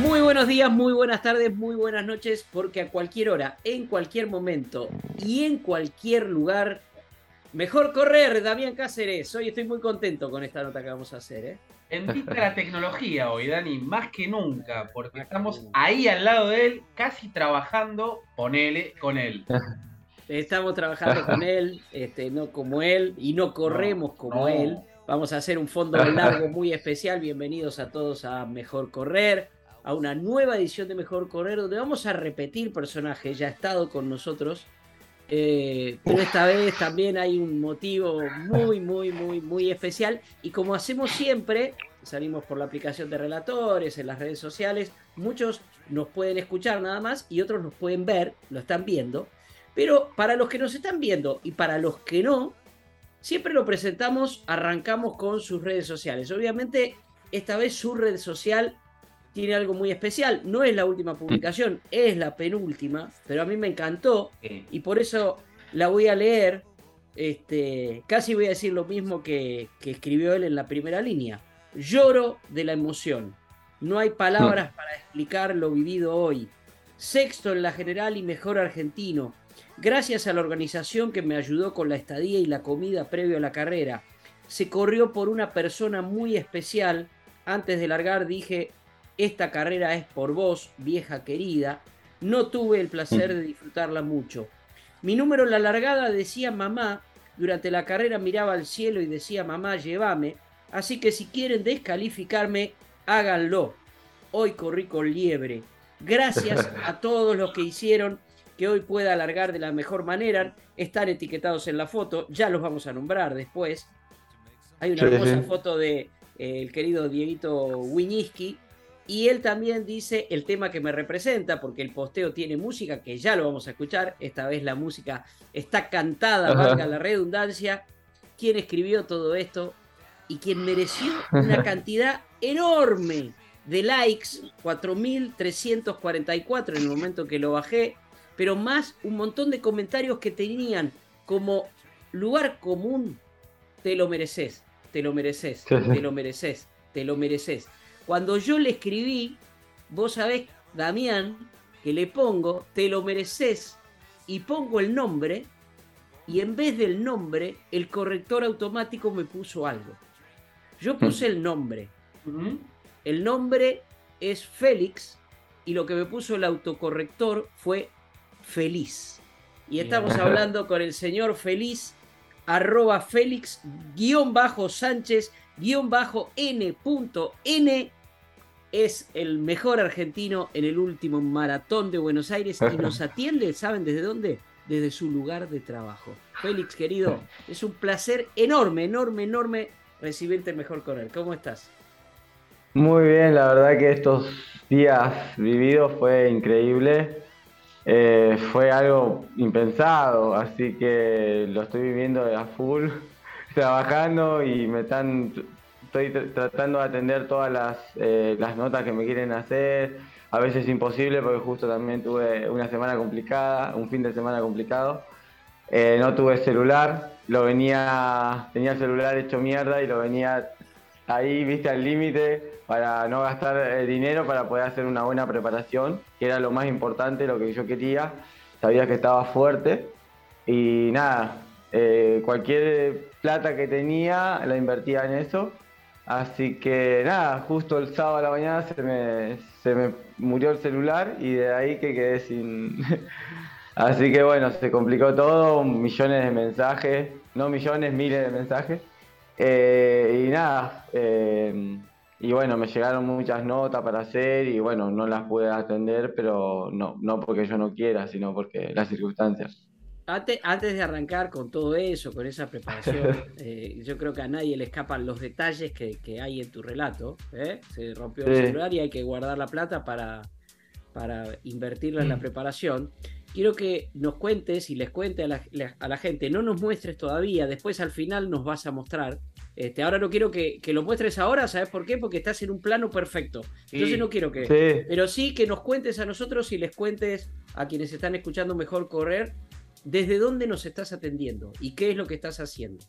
Muy buenos días, muy buenas tardes, muy buenas noches, porque a cualquier hora, en cualquier momento y en cualquier lugar, mejor correr, Damián Cáceres. Hoy estoy muy contento con esta nota que vamos a hacer. ¿eh? Bendita la tecnología hoy, Dani, más que nunca, porque estamos ahí al lado de él, casi trabajando, ponele, con él. Estamos trabajando con él, este, no como él, y no corremos como no. él. Vamos a hacer un fondo largo muy especial. Bienvenidos a todos a Mejor Correr, a una nueva edición de Mejor Correr, donde vamos a repetir personajes. Ya ha estado con nosotros, eh, pero esta vez también hay un motivo muy, muy, muy, muy especial. Y como hacemos siempre, salimos por la aplicación de relatores, en las redes sociales. Muchos nos pueden escuchar nada más y otros nos pueden ver, lo están viendo. Pero para los que nos están viendo y para los que no, siempre lo presentamos, arrancamos con sus redes sociales. Obviamente, esta vez su red social tiene algo muy especial. No es la última publicación, es la penúltima, pero a mí me encantó y por eso la voy a leer. Este, casi voy a decir lo mismo que, que escribió él en la primera línea. Lloro de la emoción. No hay palabras para explicar lo vivido hoy. Sexto en la general y mejor argentino. Gracias a la organización que me ayudó con la estadía y la comida previo a la carrera. Se corrió por una persona muy especial. Antes de largar dije, esta carrera es por vos, vieja querida. No tuve el placer de disfrutarla mucho. Mi número en la largada decía mamá. Durante la carrera miraba al cielo y decía mamá, llévame. Así que si quieren descalificarme, háganlo. Hoy corrí con liebre. Gracias a todos los que hicieron que hoy pueda alargar de la mejor manera. Están etiquetados en la foto, ya los vamos a nombrar después. Hay una Sí, hermosa sí. foto de eh, el querido Dieguito Wiñiski. Y él también dice el tema que me representa, porque el posteo tiene música, que ya lo vamos a escuchar. Esta vez la música está cantada, Ajá. valga la redundancia. ¿Quién escribió todo esto? Y quien mereció una cantidad enorme de likes, 4.344 en el momento que lo bajé, pero más un montón de comentarios que tenían como lugar común, te lo mereces, te lo mereces, te lo mereces, te lo mereces. Cuando yo le escribí, vos sabés, Damián, que le pongo, te lo mereces, y pongo el nombre, y en vez del nombre, el corrector automático me puso algo. Yo puse el nombre. Ujú. El nombre es Félix y lo que me puso el autocorrector fue feliz. Y Bien. estamos hablando con el señor feliz, arroba Félix, guion bajo Sánchez, guion bajo N punto N. Es el mejor argentino en el último maratón de Buenos Aires y nos atiende, ¿saben desde dónde? Desde su lugar de trabajo. Félix, querido, es un placer enorme, enorme, enorme recibirte Mejor Correr. ¿Cómo estás? Muy bien, la verdad que estos días vividos fue increíble. Eh, fue algo impensado, así que lo estoy viviendo a full, trabajando y me están, estoy tr- tratando de atender todas las, eh, las notas que me quieren hacer. A veces imposible porque justo también tuve una semana complicada, un fin de semana complicado. Eh, no tuve celular, lo venía, tenía el celular hecho mierda y lo venía ahí, viste, al límite para no gastar eh, dinero para poder hacer una buena preparación, que era lo más importante, lo que yo quería. Sabía que estaba fuerte y nada, cualquier plata que tenía la invertía en eso. Así que nada, justo el sábado a la mañana se me, se me murió el celular y de ahí que quedé sin... Así que bueno, se complicó todo, millones de mensajes, no millones, miles de mensajes. Eh, y nada, eh, y bueno, me llegaron muchas notas para hacer y bueno, no las pude atender, pero no, no porque yo no quiera, sino porque las circunstancias. Antes, antes de arrancar con todo eso, con esa preparación, eh, yo creo que a nadie le escapan los detalles que, hay en tu relato. ¿eh? Se rompió el celular y hay que guardar la plata para, para invertirla en la mm. preparación. Quiero que nos cuentes y les cuente a la, a la gente, no nos muestres todavía, después al final nos vas a mostrar este, ahora no quiero que, lo muestres ahora, ¿sabes por qué? Porque estás en un plano perfecto. Entonces no quiero que. Pero sí que nos cuentes a nosotros y les cuentes a quienes están escuchando mejor correr, desde dónde nos estás atendiendo y qué es lo que estás haciendo.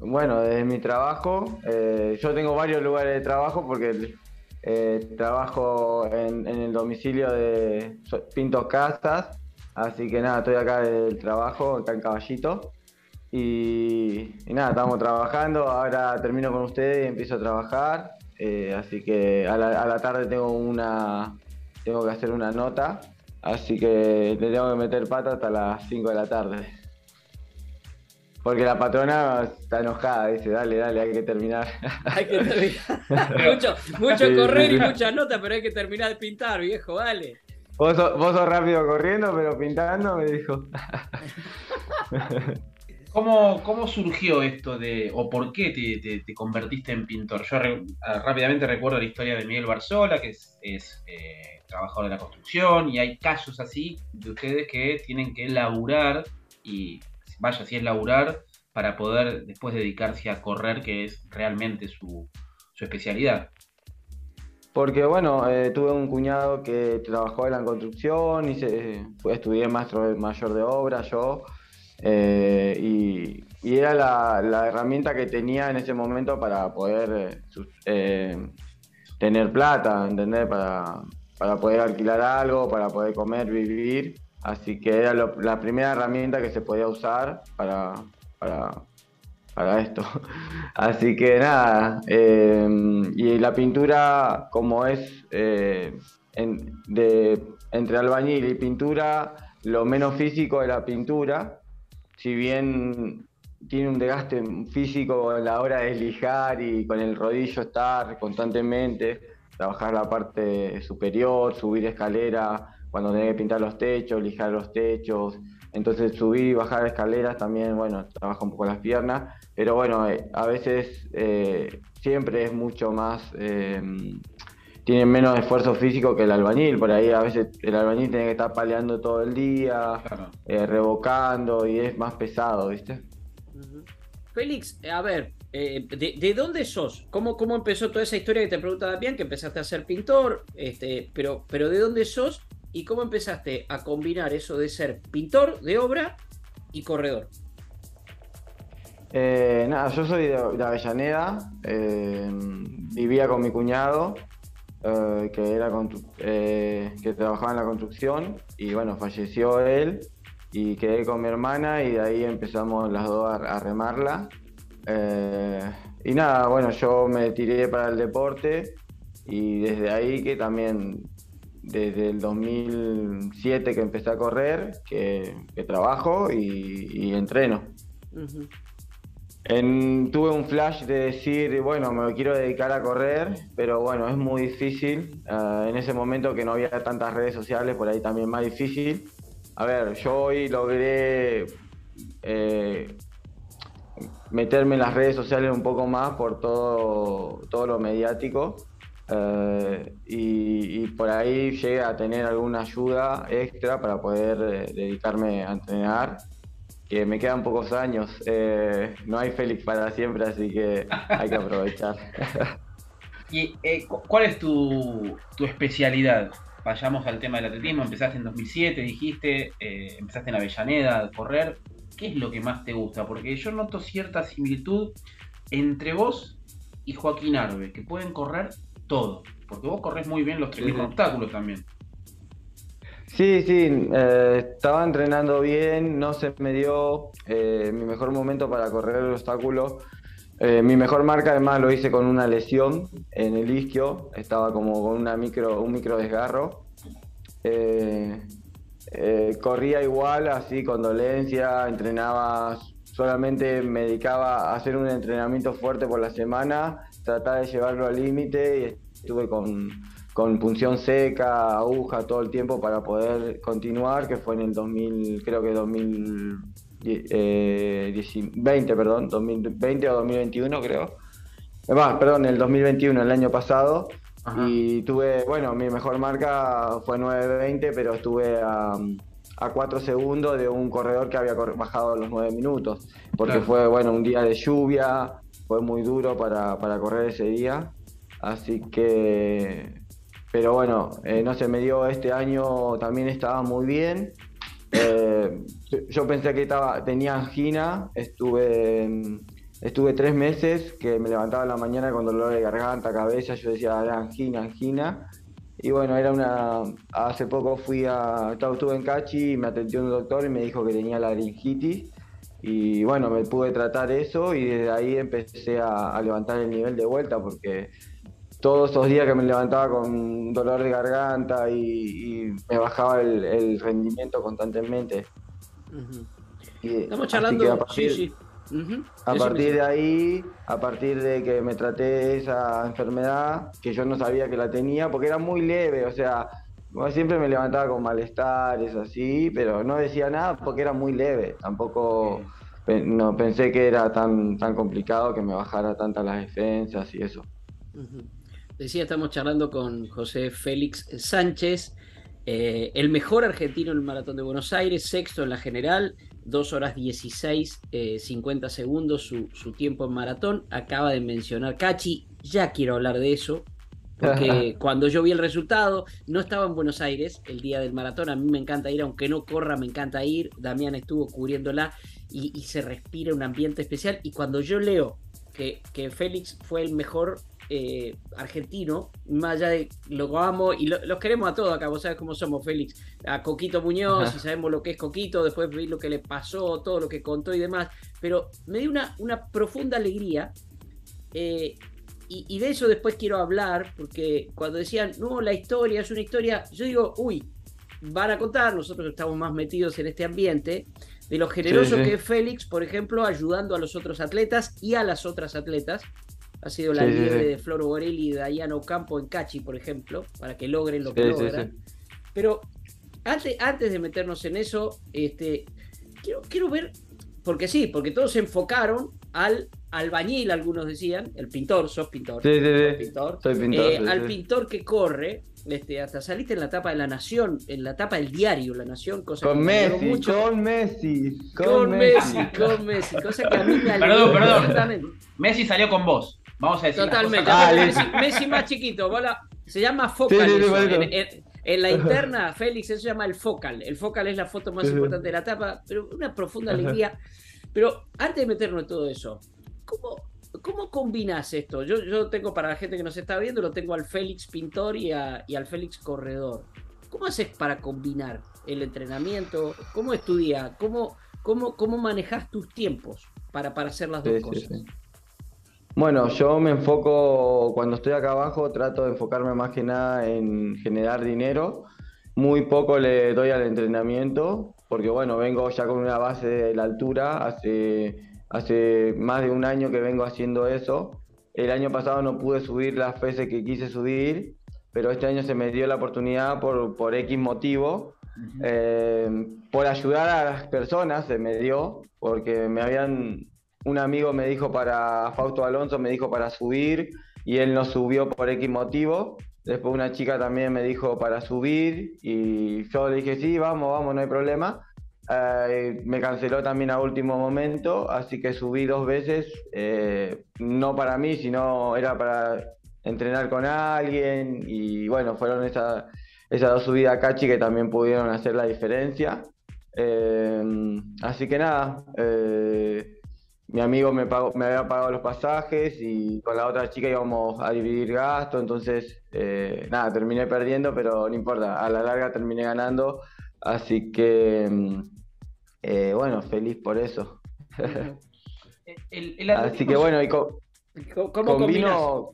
Bueno, desde mi trabajo, eh, yo tengo varios lugares de trabajo porque eh, trabajo en, el domicilio de Pintos Casas, así que nada, estoy acá del trabajo, acá en Caballito. Y, nada, estamos trabajando, ahora termino con ustedes y empiezo a trabajar, eh, así que a la, tarde tengo una tengo que hacer una nota, así que le tengo que meter pata hasta las 5 de la tarde. Porque la patrona está enojada, dice, dale, dale, hay que terminar. Hay que terminar. mucho mucho correr y muchas notas, pero hay que terminar de pintar, viejo, vale. Vos, vos sos rápido corriendo, pero pintando, me dijo. ¿Cómo, surgió esto de, o por qué te, convertiste en pintor? Yo ah, rápidamente recuerdo la historia de Miguel Barzola, que es, eh, trabajador de la construcción, y hay casos así de ustedes que tienen que laburar, y vaya, si es laburar, para poder después dedicarse a correr, que es realmente su, especialidad. Porque bueno, eh, tuve un cuñado que trabajó en la construcción y se, estudié maestro mayor de obra yo. Eh, y, era la, herramienta que tenía en ese momento para poder eh, eh, tener plata, ¿entendés? Para, para poder alquilar algo, para poder comer, vivir. Así que era la primera herramienta que se podía usar para, para, esto. Así que nada, y la pintura como es de, entre albañil y pintura, lo menos físico de la pintura, si bien tiene un desgaste físico a la hora de lijar y con el rodillo estar constantemente, trabajar la parte superior, subir escalera, cuando tenés que pintar los techos, lijar los techos, entonces subir y bajar escaleras también, bueno, trabaja un poco las piernas, pero bueno, eh, a veces eh, siempre es mucho más eh, tienen menos esfuerzo físico que el albañil. Por ahí a veces el albañil tiene que estar paleando todo el día, eh, revocando y es más pesado, ¿viste? Félix, a ver, eh, de, dónde sos? ¿Cómo, ¿Cómo empezó toda esa historia que te preguntaba bien, que empezaste a ser pintor? Este, pero, pero ¿de dónde sos y cómo empezaste a combinar eso de ser pintor de obra y corredor? Eh, nada, yo soy de, Avellaneda, vivía con mi cuñado eh, que, era eh, que trabajaba en la construcción y bueno, falleció él y quedé con mi hermana y de ahí empezamos las dos a, remarla. Eh, y nada, bueno, yo me tiré para el deporte y desde ahí que también, desde el 2007 que empecé a correr, que, trabajo y, entreno tuve un flash de decir, bueno, me quiero dedicar a correr, pero bueno, es muy difícil. Ah, en ese momento que no había tantas redes sociales, por ahí también más difícil. A ver, yo hoy logré eh, meterme en las redes sociales un poco más por todo, todo lo mediático. Eh, y, por ahí llegué a tener alguna ayuda extra para poder eh, dedicarme a entrenar que me quedan pocos años. Eh, no hay Félix para siempre, así que hay que aprovechar. ¿Y cuál es tu, especialidad? Vayamos al tema del atletismo. Empezaste en 2007, dijiste, empezaste en Avellaneda a correr. ¿Qué es lo que más te gusta? Porque yo noto cierta similitud entre vos y Joaquín Arbe, que pueden correr todo. Porque vos corres muy bien los 3.000 obstáculos también. Sí, sí, eh, estaba entrenando bien, no se me dio eh, mi mejor momento para correr el obstáculo. Eh, mi mejor marca además lo hice con una lesión en el isquio, estaba como con una micro, un micro desgarro. Corría igual, así con dolencia, entrenaba, solamente me dedicaba a hacer un entrenamiento fuerte por la semana, trataba de llevarlo al límite y estuve con con punción seca, aguja, todo el tiempo para poder continuar, que fue en el 2000, creo que 2020, perdón, 2020 o 2021 creo. Más, perdón, el 2021, el año pasado. Y tuve, bueno, mi mejor marca fue 9.20, pero estuve a, a 4 segundos de un corredor que había bajado los 9 minutos. Porque fue, bueno, un día de lluvia, fue muy duro para, para correr ese día. Así que, pero bueno, eh, no se me dio este año, también estaba muy bien. Eh, yo pensé que estaba, tenía angina, estuve Estuve tres meses que me levantaba en la mañana con dolor de garganta, cabeza, yo decía, angina, angina. Y bueno, era una. Hace poco fui a. Estuve en Cachi y me atendió un doctor y me dijo que tenía laringitis. Y bueno, me pude tratar eso y desde ahí empecé a, levantar el nivel de vuelta porque todos esos días que me levantaba con dolor de garganta y, me bajaba el, rendimiento constantemente. Estamos charlando, sí, sí. A partir de ahí, a partir de que me traté esa enfermedad, que yo no sabía que la tenía, porque era muy leve, o sea, siempre me levantaba con malestares así, pero no decía nada porque era muy leve. Tampoco no pensé que era tan, tan complicado que me bajara tantas las defensas y eso. Decía, estamos charlando con José Félix Sánchez, eh, el mejor argentino en el Maratón de Buenos Aires, sexto en la general, 2 horas 16, 50 eh, segundos su, tiempo en maratón. Acaba de mencionar Cachi, ya quiero hablar de eso, porque cuando yo vi el resultado, no estaba en Buenos Aires el día del maratón, a mí me encanta ir, aunque no corra, me encanta ir, Damián estuvo cubriéndola y, se respira un ambiente especial, y cuando yo leo que, que Félix fue el mejor eh, argentino, más allá de lo amo y los queremos a todos acá, vos sabes cómo somos, Félix, a Coquito Muñoz, y sabemos lo que es Coquito, después vi lo que le pasó, todo lo que contó y demás, pero me dio una, una profunda alegría. Eh, y, de eso después quiero hablar, porque cuando decían, no, la historia es una historia, yo digo, uy, van a contar, nosotros estamos más metidos en este ambiente, de lo generoso que es Félix, por ejemplo, ayudando a los otros atletas y a las otras atletas, ha sido la liebre de Floro Borelli y de Dayano Campo en Cachi, por ejemplo, para que logren lo que logran. Pero antes, antes de meternos en eso, este, quiero, quiero ver, porque sí, porque todos se enfocaron al albañil, algunos decían, el pintor, sos pintor. Sí, sí, pintor. Soy pintor. Eh, al pintor que corre, este, hasta saliste en la tapa de La Nación, en la tapa del diario La Nación, cosa con que Messi, mucho. Con Messi, con, Messi, con Messi, cosa que a mí me Perdón, perdón. Messi salió con vos. Vamos a decir. Totalmente. Messi, más chiquito. se llama focal. en, la interna, Félix, eso se llama el focal. El focal es la foto más importante de la tapa, pero una profunda alegría. Pero antes de meternos en todo eso, ¿cómo, cómo combinas esto? Yo, yo tengo para la gente que nos está viendo, lo tengo al Félix Pintor y, al Félix Corredor. ¿Cómo haces para combinar el entrenamiento? ¿Cómo estudias? ¿Cómo, cómo, cómo manejas tus tiempos para, para hacer las dos cosas? Bueno, yo me enfoco, cuando estoy acá abajo, trato de enfocarme más que nada en generar dinero. Muy poco le doy al entrenamiento, porque bueno, vengo ya con una base de la altura, hace, hace más de un año que vengo haciendo eso. El año pasado no pude subir las veces que quise subir, pero este año se me dio la oportunidad por, por X motivo. Eh, por ayudar a las personas se me dio, porque me habían un amigo me dijo para, Fausto Alonso me dijo para subir y él no subió por X motivo. Después una chica también me dijo para subir y yo le dije, sí, vamos, vamos, no hay problema. Eh, me canceló también a último momento, así que subí dos veces, eh, no para mí, sino era para entrenar con alguien y bueno, fueron esas dos subidas a Cachi que también pudieron hacer la diferencia. Eh, así que nada, mi amigo me, pagó, me había pagado los pasajes y con la otra chica íbamos a dividir gastos, entonces eh, nada, terminé perdiendo, pero no importa, a la larga terminé ganando, así que mm, eh, bueno, feliz por eso. así que bueno, y combino,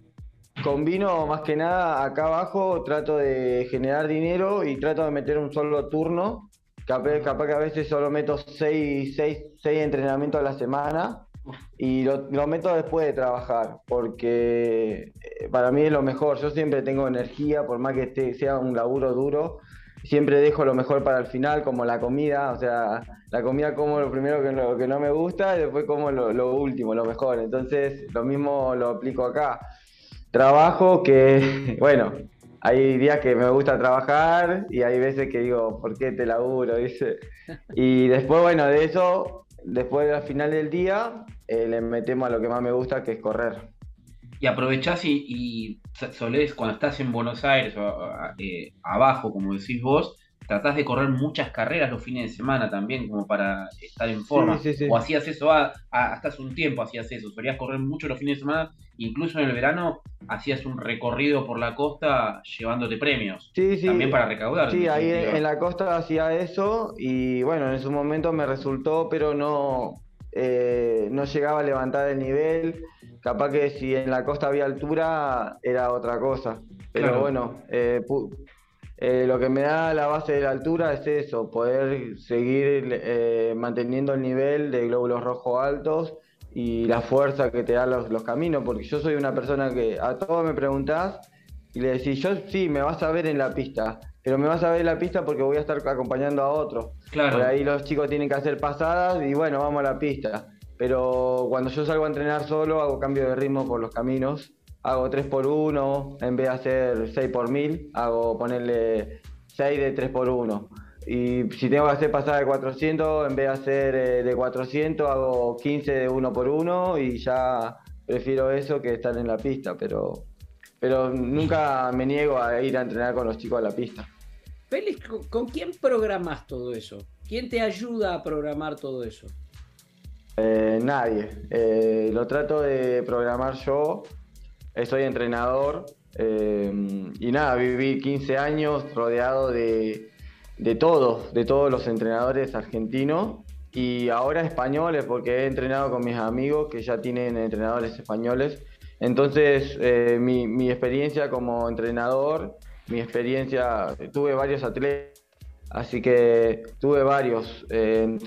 combino más que nada acá abajo, trato de generar dinero y trato de meter un solo turno Capaz, que a veces solo meto seis, seis, seis entrenamientos a la semana y lo, lo, meto después de trabajar, porque eh, para mí es lo mejor. Yo siempre tengo energía, por más que esté, sea un laburo duro, siempre dejo lo mejor para el final, como la comida. O sea, la comida como lo primero que, lo, que no me gusta y después como lo, último, lo mejor. Entonces, lo mismo lo aplico acá. Trabajo que, bueno, hay días que me gusta trabajar y hay veces que digo, ¿por qué te laburo? Y después, bueno, de eso, después del final del día, eh, le metemos a lo que más me gusta, que es correr. Y aprovechás y, y solés, cuando estás en Buenos Aires o eh, abajo, como decís vos, tratás de correr muchas carreras los fines de semana también, como para estar en forma. O hacías eso hasta hace un tiempo, hacías eso. Solías correr mucho los fines de semana, incluso en el verano hacías un recorrido por la costa llevándote premios. Sí, sí. También para recaudar. Sí, ahí en, la costa hacía eso y bueno, en su momento me resultó, pero no, eh, no llegaba a levantar el nivel. Capaz que si en la costa había altura era otra cosa. Pero bueno, eh, eh, lo que me da la base de la altura es eso, poder seguir eh, manteniendo el nivel de glóbulos rojos altos y la fuerza que te dan los, caminos, porque yo soy una persona que a todos me preguntás y le decís, yo sí, me vas a ver en la pista, pero me vas a ver en la pista porque voy a estar acompañando a otro. Claro. Por ahí los chicos tienen que hacer pasadas y bueno, vamos a la pista. Pero cuando yo salgo a entrenar solo, hago cambio de ritmo por los caminos hago 3 por 1 en vez de hacer 6 por 1000, hago ponerle 6 de 3 por 1. Y si tengo que hacer pasada de 400, en vez de hacer eh, de 400, hago 15 de 1 por 1 y ya prefiero eso que estar en la pista, pero, pero nunca me niego a ir a entrenar con los chicos a la pista. Félix, ¿con quién programas todo eso? ¿Quién te ayuda a programar todo eso? Eh, nadie. Eh, lo trato de programar yo soy entrenador eh, y nada, viví 15 años rodeado de, de todos, de todos los entrenadores argentinos y ahora españoles porque he entrenado con mis amigos que ya tienen entrenadores españoles. Entonces eh, mi, mi, experiencia como entrenador, mi experiencia, tuve varios atletas, así que tuve varios eh,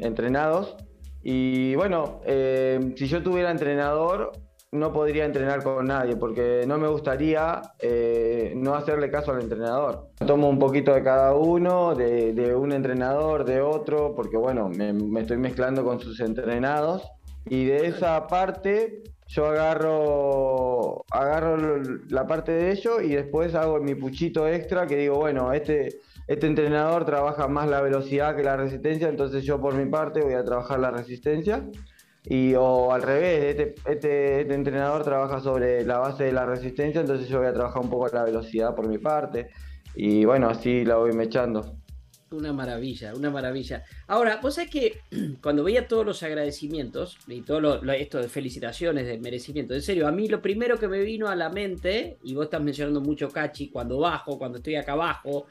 entrenados. Y bueno, si yo tuviera entrenador, no podría entrenar con nadie porque no me gustaría eh, no hacerle caso al entrenador. Tomo un poquito de cada uno, de, un entrenador, de otro, porque bueno, me, estoy mezclando con sus entrenados y de esa parte yo agarro, agarro la parte de ello y después hago mi puchito extra que digo, bueno, este, este entrenador trabaja más la velocidad que la resistencia, entonces yo por mi parte voy a trabajar la resistencia y o al revés, este, este, este, entrenador trabaja sobre la base de la resistencia, entonces yo voy a trabajar un poco la velocidad por mi parte. Y bueno, así la voy mechando. Una maravilla, una maravilla. Ahora, vos sabés que cuando veía todos los agradecimientos y todo esto de felicitaciones, de merecimiento, en serio, a mí lo primero que me vino a la mente, y vos estás mencionando mucho Cachi, cuando bajo, cuando estoy acá abajo,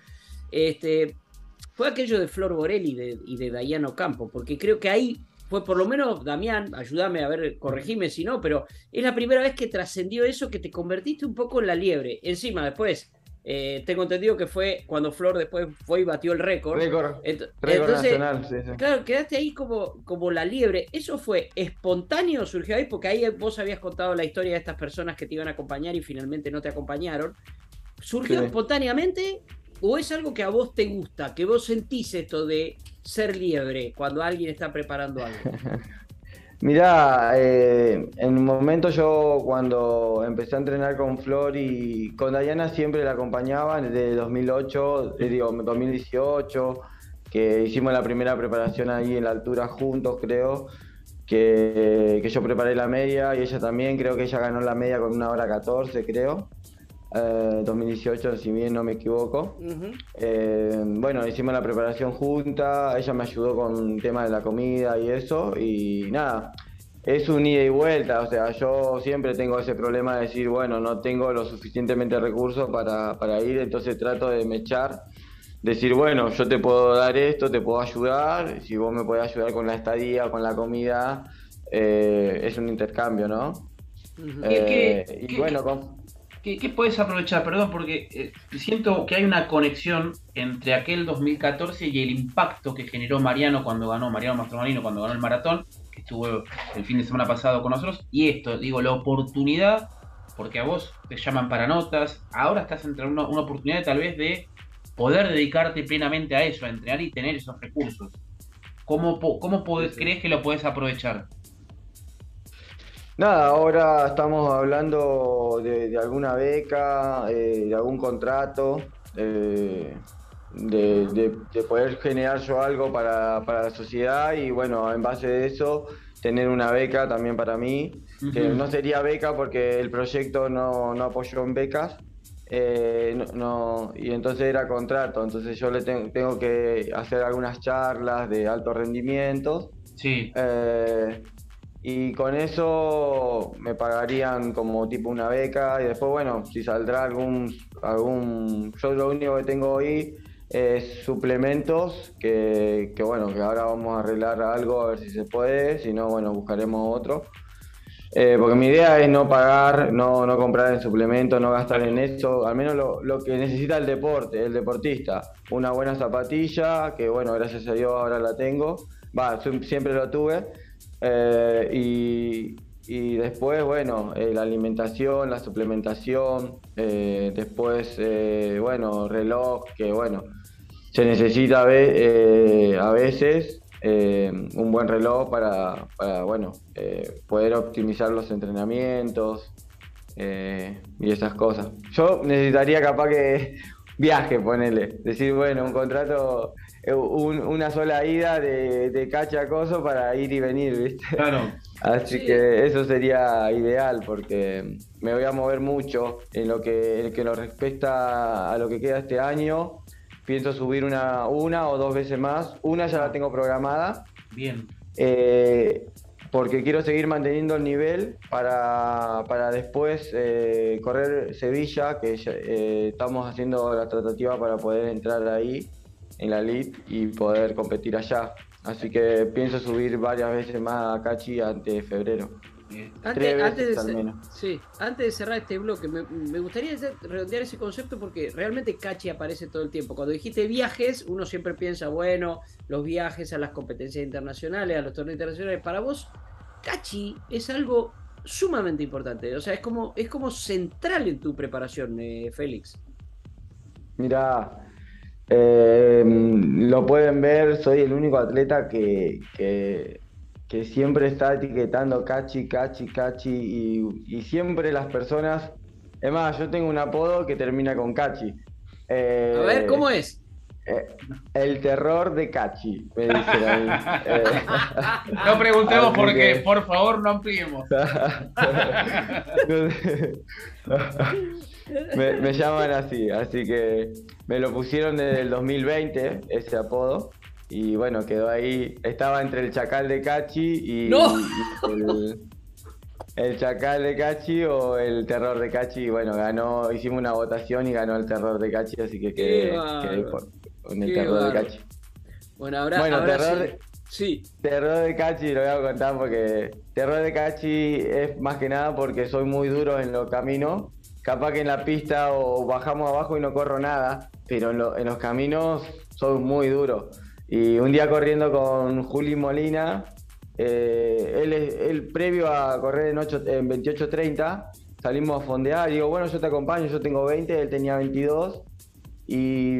este, fue aquello de Flor Borelli y de, y de Dayano Campo, porque creo que ahí fue por lo menos, Damián, ayúdame a ver, corregime si no, pero es la primera vez que trascendió eso, que te convertiste un poco en la liebre. Encima, después, eh, tengo entendido que fue cuando Flor después fue y batió el récord. Récord. nacional, sí, sí. Claro, quedaste ahí como, como la liebre. ¿Eso fue espontáneo? ¿Surgió ahí? Porque ahí vos habías contado la historia de estas personas que te iban a acompañar y finalmente no te acompañaron. ¿Surgió espontáneamente o es algo que a vos te gusta, que vos sentís esto de ser liebre cuando alguien está preparando algo? Mirá, eh, en un momento yo cuando empecé a entrenar con Flor y con Dayana siempre la acompañaba desde 2008, eh, digo, 2018, que hicimos la primera preparación ahí en la altura juntos, creo, que, que yo preparé la media y ella también, creo que ella ganó la media con una hora 14, creo. 2018, eh, si bien no me equivoco. Eh, bueno, hicimos la preparación junta, ella me ayudó con el tema de la comida y eso, y nada, es un ida y vuelta, o sea, yo siempre tengo ese problema de decir, bueno, no tengo lo suficientemente recursos para, para ir, entonces trato de mechar, decir, bueno, yo te puedo dar esto, te puedo ayudar, si vos me podés ayudar con la estadía, con la comida, eh, es un intercambio, ¿no? y bueno, con ¿Qué, puedes aprovechar? Perdón, porque eh, siento que hay una conexión entre aquel 2014 y el impacto que generó Mariano cuando ganó, Mariano Mastromarino cuando ganó el maratón, que estuvo el fin de semana pasado con nosotros. Y esto, digo, la oportunidad, porque a vos te llaman para notas, ahora estás entre una, una oportunidad tal vez de poder dedicarte plenamente a eso, a entrenar y tener esos recursos. ¿Cómo, cómo crees que lo puedes aprovechar? Nada, ahora estamos hablando de, alguna beca, eh, de algún contrato, eh, de, poder generar yo algo para, la sociedad y bueno, en base de eso, tener una beca también para mí, que no sería beca porque el proyecto no, apoyó en becas, eh, no, y entonces era contrato, entonces yo le tengo, que hacer algunas charlas de alto rendimiento. Sí. Y con eso me pagarían como tipo una beca y después, bueno, si saldrá algún, algún, yo lo único que tengo hoy es suplementos que, bueno, que ahora vamos a arreglar algo a ver si se puede, si no, bueno, buscaremos otro. Eh, porque mi idea es no pagar, no, no comprar en suplementos, no gastar en eso, al menos lo, lo, que necesita el deporte, el deportista. Una buena zapatilla, que bueno, gracias a Dios ahora la tengo, va, siempre lo tuve eh, y, después, bueno, eh, la alimentación, la suplementación, eh, después, bueno, reloj, que bueno, se necesita a, veces un buen reloj para, bueno, poder optimizar los entrenamientos y esas cosas. Yo necesitaría capaz que viaje, ponele, decir, bueno, un contrato eh, una sola ida de, de cacha acoso para ir y venir, ¿viste? Claro. Así que eso sería ideal porque me voy a mover mucho en lo que, en que lo respecta a lo que queda este año. Pienso subir una, una o dos veces más. Una ya la tengo programada. Bien. Eh, porque quiero seguir manteniendo el nivel para, después eh, correr Sevilla, que estamos haciendo la tratativa para poder entrar ahí en la elite y poder competir allá. Así que pienso subir varias veces más a Cachi antes de febrero. Antes, de, sí, antes de cerrar este bloque, me, gustaría redondear ese concepto porque realmente Cachi aparece todo el tiempo. Cuando dijiste viajes, uno siempre piensa, bueno, los viajes a las competencias internacionales, a los torneos internacionales. Para vos, Cachi es algo sumamente importante. O sea, es como, es como central en tu preparación, eh, Félix. Mira, eh, lo pueden ver, soy el único atleta que, que, siempre está etiquetando cachi, cachi, cachi y, siempre las personas... Es más, yo tengo un apodo que termina con cachi. Eh, A ver, ¿cómo es? Eh, el terror de Cachi, me dicen ahí. Eh, no preguntemos por qué, por favor, no ampliemos. me, llaman así, así que me lo pusieron desde el 2020, ese apodo. Y bueno, quedó ahí. Estaba entre el chacal de Cachi y, el, chacal de Cachi o el terror de Cachi. Y bueno, ganó, hicimos una votación y ganó el terror de Cachi, así que quedé, con el terror de Cachi. Bueno, ahora, bueno, terror, sí. Terror de Cachi lo voy a contar porque terror de Cachi es más que nada porque soy muy duro en los caminos capaz que en la pista o bajamos abajo y no corro nada, pero en, los caminos soy muy duro. Y un día corriendo con Juli Molina, eh, él, previo a correr en, 8, en 28.30, salimos a fondear, digo, bueno, yo te acompaño, yo tengo 20, él tenía 22, y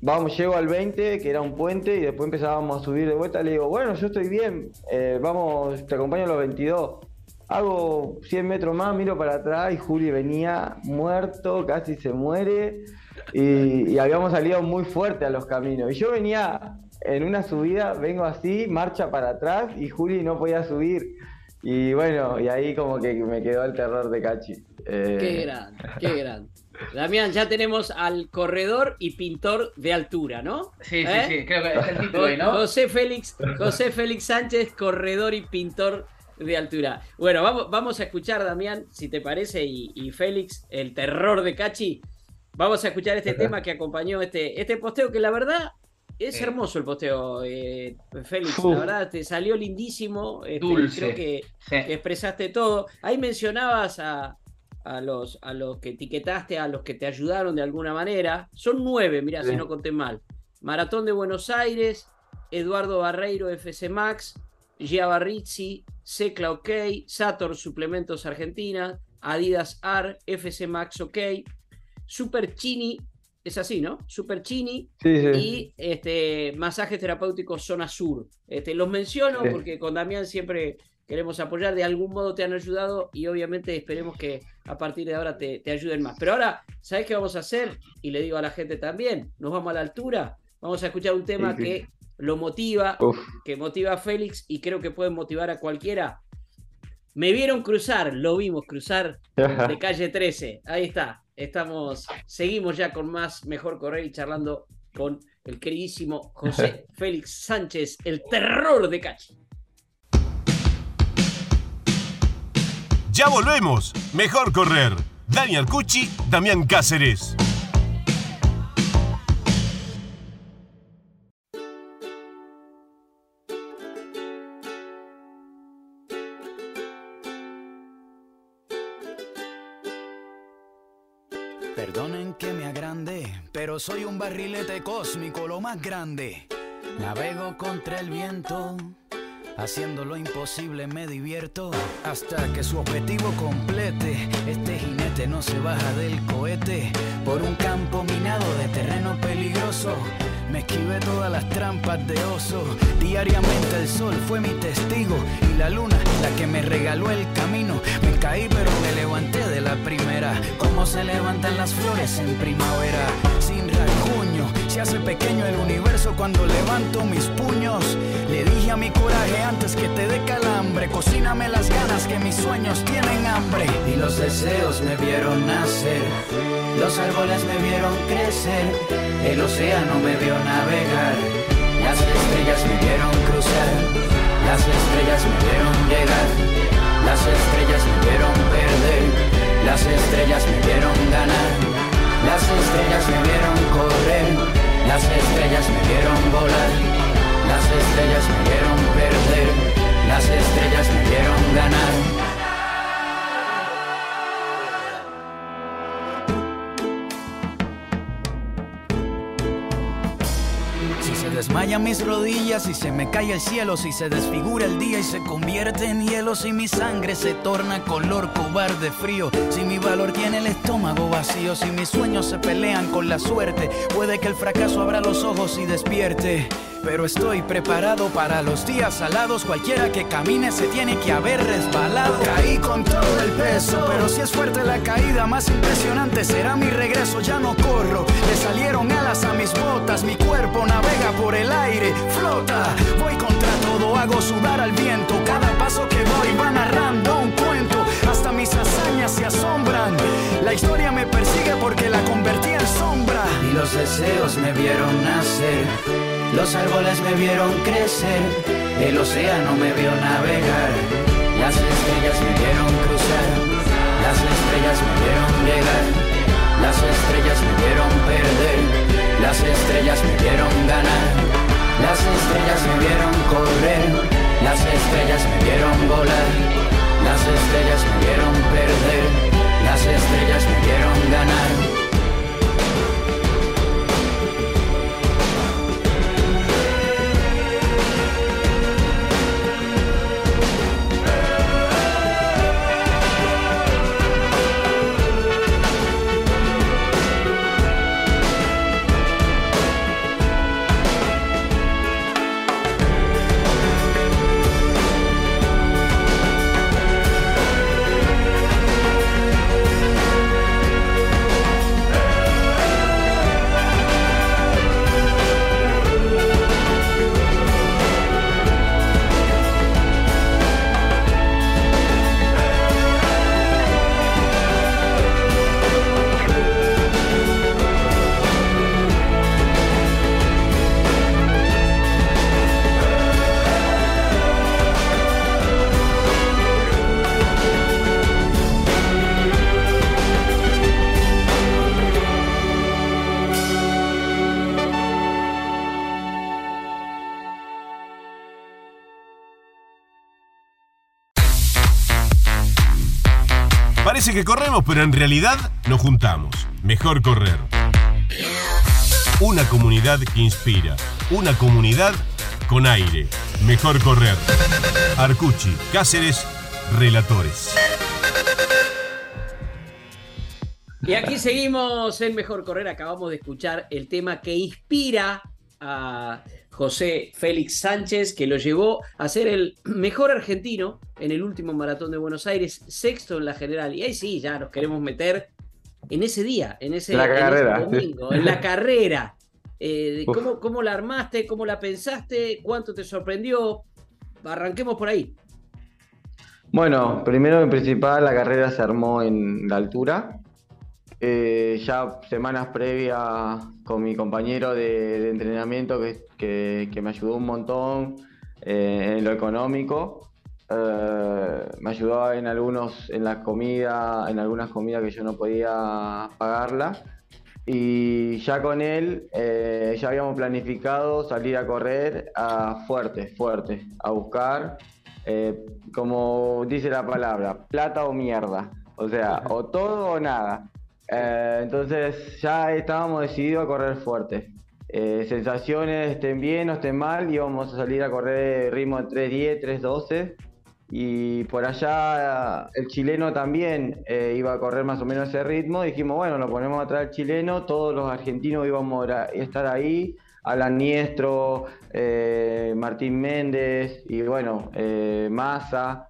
vamos, llego al 20, que era un puente, y después empezábamos a subir de vuelta, le digo, bueno, yo estoy bien, eh, vamos, te acompaño a los 22. Hago 100 metros más, miro para atrás y Juli venía muerto, casi se muere. Y, habíamos salido muy fuerte a los caminos. Y yo venía en una subida, vengo así, marcha para atrás y Juli no podía subir. Y bueno, y ahí como que me quedó el terror de Cachi. Eh, qué grande, qué grande. Damián, ya tenemos al corredor y pintor de altura, ¿no? Sí, sí, ¿Eh? sí, creo que es el título ¿no? José Félix, José Félix Sánchez, corredor y pintor de altura. Bueno, vamos, vamos a escuchar, Damián, si te parece, y, Félix, el terror de Cachi. Vamos a escuchar este tema que acompañó este, este posteo, que la verdad es hermoso el posteo, eh, Félix. La verdad, te salió lindísimo. Este, creo que, expresaste todo. Ahí mencionabas a, a, los, a los que etiquetaste, a los que te ayudaron de alguna manera. Son nueve, mira, si no conté mal. Maratón de Buenos Aires, Eduardo Barreiro, FC Max, Giavarrizzi, Secla OK, Sator Suplementos Argentina, Adidas AR, FC Max OK, Super Chini, es así, ¿no? Super Chini y este, Masajes Terapéuticos Zona Sur. Este, los menciono porque con Damián siempre queremos apoyar, de algún modo te han ayudado y obviamente esperemos que a partir de ahora te, ayuden más. Pero ahora, ¿sabes qué vamos a hacer? Y le digo a la gente también, nos vamos a la altura, vamos a escuchar un tema que lo motiva, que motiva a Félix y creo que puede motivar a cualquiera. Me vieron cruzar, lo vimos cruzar de calle 13. Ahí está. Estamos, seguimos ya con más Mejor Correr y charlando con el queridísimo José Félix Sánchez, el terror de calle. Ya volvemos. Mejor correr. Daniel Cucci, Damián Cáceres. Soy un barrilete cósmico, lo más grande. Navego contra el viento Haciendo lo imposible me divierto hasta que su objetivo complete. Este jinete no se baja del cohete por un campo minado de terreno peligroso. Me esquivé todas las trampas de oso. Diariamente el sol fue mi testigo y la luna la que me regaló el camino. Me caí pero me levanté de la primera. Se levantan las flores en primavera. Sin rasguño se hace pequeño el universo cuando levanto mis puños. Le dije a mi coraje antes que te dé calambre, cocíname las ganas que mis sueños tienen hambre. Y los deseos me vieron nacer, los árboles me vieron crecer, el océano me vio navegar, las estrellas me vieron cruzar, las estrellas me vieron llegar, las estrellas me vieron perder, las estrellas me vieron ganar, las estrellas me vieron correr. Las estrellas me vieron volar, las estrellas me vieron perder, las estrellas me vieron ganar. Desmayan mis rodillas y se me cae el cielo, si se desfigura el día y se convierte en hielo, si mi sangre se torna color cobarde frío, si mi valor tiene el estómago vacío, si mis sueños se pelean con la suerte, puede que el fracaso abra los ojos y despierte pero estoy preparado para los días salados. Cualquiera que camine se tiene que haber resbalado. Caí con todo el peso, pero si es fuerte la caída, más impresionante será mi regreso. Ya no corro, le salieron alas a mis botas. Mi cuerpo navega por el aire, flota. Voy contra todo, hago sudar al viento. Cada paso que doy va narrando un cuento. Hasta mis hazañas se asombran. La historia me persigue porque la convertí en sombra. Y los deseos me vieron nacer los árboles me vieron crecer, el océano me vio navegar, las estrellas me vieron cruzar, las estrellas me vieron llegar, las estrellas me vieron perder, que corremos, pero en realidad nos juntamos. Mejor correr. Una comunidad que inspira. Una comunidad con aire. Mejor correr. Arcucci, Cáceres, Relatores. Y aquí seguimos en Mejor Correr. Acabamos de escuchar el tema que inspira a José Félix Sánchez, que lo llevó a ser el mejor argentino en el último maratón de Buenos Aires, sexto en la general. Y ahí sí, ya nos queremos meter en ese día, en ese, domingo, en la carrera. Eh, ¿cómo, ¿Cómo la armaste? ¿Cómo la pensaste? ¿Cuánto te sorprendió? Arranquemos por ahí. Bueno, primero en principal la carrera se armó en la altura. Eh, ya semanas previas con mi compañero de, entrenamiento que, me ayudó un montón eh, en lo económico. Eh, me ayudó en algunos, en la comida, en algunas comidas que yo no podía pagarla. Y ya con él ya habíamos planificado salir a correr a fuerte, fuerte, a buscar, como dice la palabra, plata o mierda. O sea, o todo o nada. Eh, entonces ya estábamos decididos a correr fuerte. Eh, sensaciones estén bien o estén mal, íbamos a salir a correr ritmo de 3.10, 3.12 y por allá el chileno también eh, iba a correr más o menos ese ritmo. Dijimos, bueno, lo ponemos atrás al chileno, todos los argentinos íbamos a estar ahí. Alan Niestro, Martín Méndez y bueno, Massa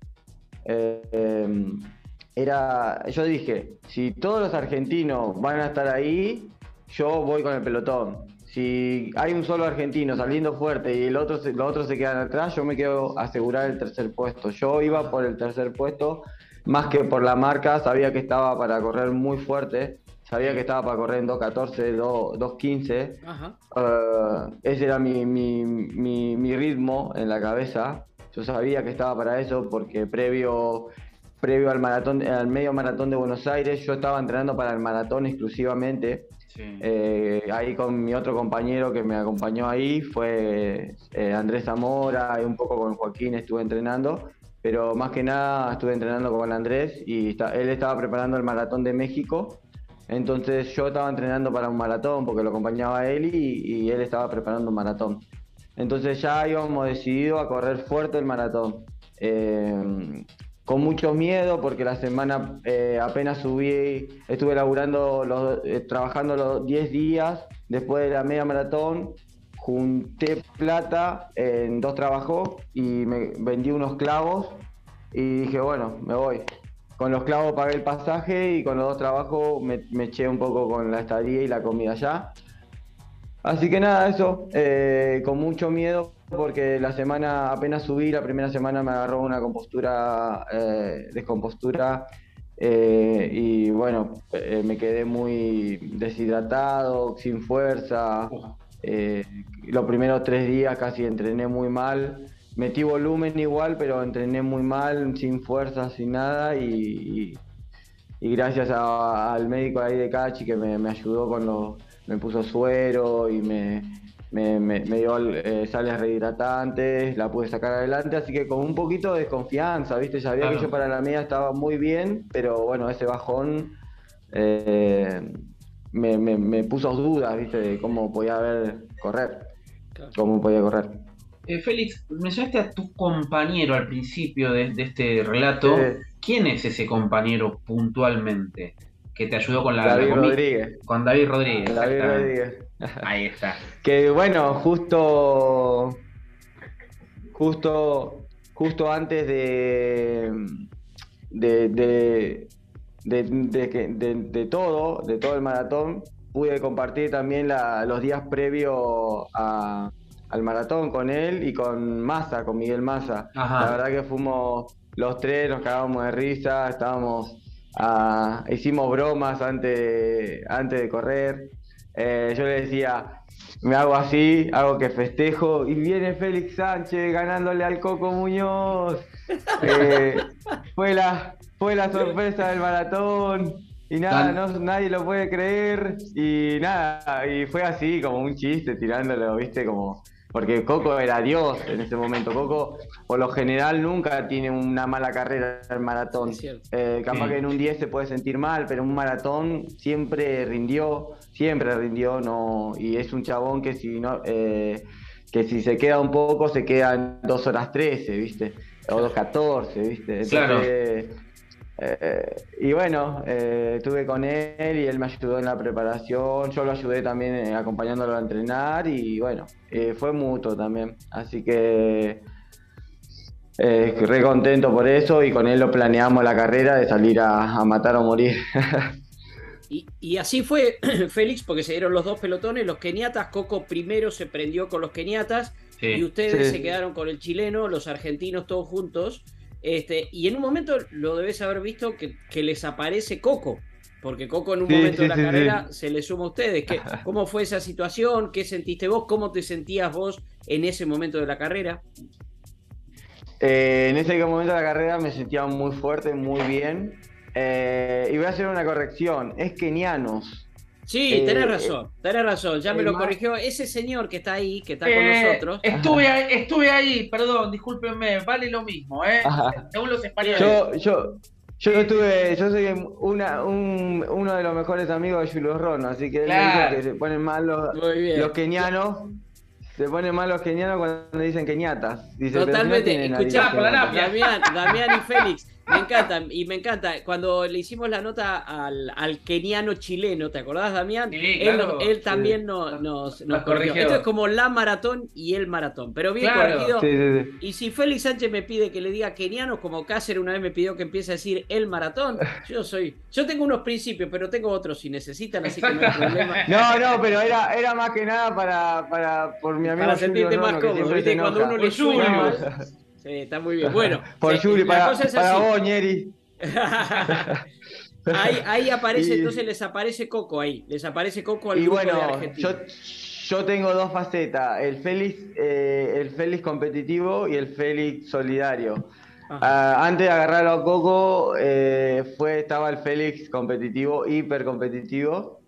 era, yo dije, si todos los argentinos van a estar ahí, yo voy con el pelotón. Si hay un solo argentino saliendo fuerte y el otro, los otros se quedan atrás, yo me quedo a asegurar el tercer puesto. Yo iba por el tercer puesto más que por la marca, sabía que estaba para correr muy fuerte, sabía que estaba para correr en 2.14, 2.15. Uh, ese era mi, mi, mi, mi ritmo en la cabeza. Yo sabía que estaba para eso porque previo previo al maratón, al medio maratón de Buenos Aires, yo estaba entrenando para el maratón exclusivamente. Eh, ahí con mi otro compañero que me acompañó ahí fue eh, Andrés Zamora y un poco con Joaquín estuve entrenando, pero más que nada estuve entrenando con Andrés y él estaba preparando el maratón de México. Entonces yo estaba entrenando para un maratón porque lo acompañaba a él y, él estaba preparando un maratón. Entonces ya íbamos decidido a correr fuerte el maratón. Eh, con mucho miedo porque la semana eh, apenas subí, estuve laburando, los, eh, trabajando los 10 días después de la media maratón, junté plata en dos trabajos y me vendí unos clavos y dije, bueno, me voy. Con los clavos pagué el pasaje y con los dos trabajos me, eché un poco con la estadía y la comida allá. Así que nada, eso, eh, con mucho miedo porque la semana, apenas subí, la primera semana me agarró una compostura, eh, descompostura eh, y bueno, me quedé muy deshidratado, sin fuerza. los primeros tres días casi entrené muy mal. Metí volumen igual, pero entrené muy mal, sin fuerza, sin nada y, gracias al médico ahí de Cachi que me ayudó con los me puso suero y me, me, dio eh, sales rehidratantes, la pude sacar adelante, así que con un poquito de desconfianza, ¿viste? Sabía que yo para la media estaba muy bien, pero bueno, ese bajón eh, me, puso dudas, ¿viste? De cómo podía haber correr, cómo podía correr. Eh, Félix, mencionaste a tu compañero al principio de, este relato. ¿Quién es ese compañero puntualmente? que te ayudó con la, David Rodríguez. Con David Rodríguez. David Rodríguez. Ahí está. que bueno, justo justo justo antes de de, de, de, todo, de todo el maratón, pude compartir también los días previos al maratón con él y con Massa, con Miguel Massa. La verdad que fuimos los tres, nos cagábamos de risa, estábamos hicimos bromas antes, antes de correr. Eh, yo le decía, me hago así, hago que festejo, y viene Félix Sánchez ganándole al Coco Muñoz. Eh, fue, la, fue la sorpresa del maratón. Y nada, no, nadie lo puede creer. Y nada, y fue así, como un chiste, tirándolo, viste, como porque Coco era Dios en ese momento. Coco, por lo general, nunca tiene una mala carrera en maratón. Eh, capaz que en un 10 se puede sentir mal, pero en un maratón siempre rindió, siempre rindió, no y es un chabón que si no. Eh, que si se queda un poco, se queda en 2 horas 13, ¿viste? O 2.14, ¿viste? Entonces, eh, y bueno, eh, estuve con él y él me ayudó en la preparación, yo lo ayudé también eh, acompañándolo a entrenar y bueno, fue mutuo también. Así que re contento por eso y con él lo planeamos la carrera de salir a, matar o morir. Y, así fue, Félix, porque se dieron los dos pelotones, los keniatas, Coco primero se prendió con los keniatas y ustedes se quedaron con el chileno, los argentinos todos juntos. Este, y en un momento lo debes haber visto que, les aparece Coco, porque Coco en un momento de la carrera se le suma a ustedes. ¿Qué, ¿Cómo fue esa situación? ¿Qué sentiste vos? ¿Cómo te sentías vos en ese momento de la carrera? Eh, en ese momento de la carrera me sentía muy fuerte, muy bien. Eh, y voy a hacer una corrección, es kenianos. Sí, eh, tenés razón, tenés razón, ya me lo corrigió ese señor que está ahí, que está con eh, nosotros. Estuve ahí, estuve ahí, perdón, discúlpenme, vale lo mismo, ¿eh? Según los españoles. Yo, yo, yo estuve, yo soy una, un, uno de los mejores amigos de Julius Ron, así que que se ponen mal los, los kenianos. Se ponen mal los kenianos cuando dicen keniatas. Totalmente, escuchá, Damián, Damián y Félix. Me encanta, y me encanta. Cuando le hicimos la nota al, al keniano chileno, ¿te acordás, Damián? él, también nos, nos, corrigió. Esto es como la maratón y el maratón, pero bien corregido. y si Félix Sánchez me pide que le diga keniano, como Cáceres una vez me pidió que empiece a decir el maratón, yo soy. Yo tengo unos principios, pero tengo otros si necesitan, así que no hay problema. No, no, pero era, era más que nada para, para por mi amigo. Para sentirte más cómodo, ¿viste? Cuando uno le está muy bien. Bueno, por eh, para, vos, ahí, aparece, entonces les aparece Coco ahí, les aparece Coco al y bueno, Yo, yo tengo dos facetas, el Félix, eh, el Félix competitivo y el Félix solidario. Ah, antes de agarrarlo a Coco, eh, fue, estaba el Félix competitivo, hiper competitivo.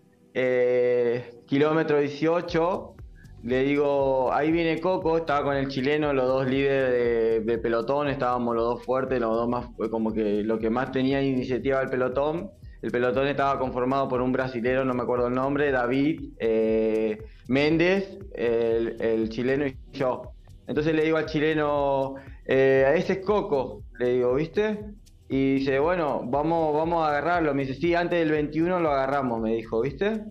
kilómetro 18, le digo, ahí viene Coco, estaba con el chileno, los dos líderes de, pelotón, estábamos los dos fuertes, los dos más, como que lo que más tenía iniciativa el pelotón. El pelotón estaba conformado por un brasilero, no me acuerdo el nombre, David, eh, Méndez, el, chileno y yo. Entonces le digo al chileno, eh, ese es Coco, le digo, ¿viste? Y dice, bueno, vamos, vamos a agarrarlo. Me dice, sí, antes del 21 lo agarramos, me dijo, ¿viste?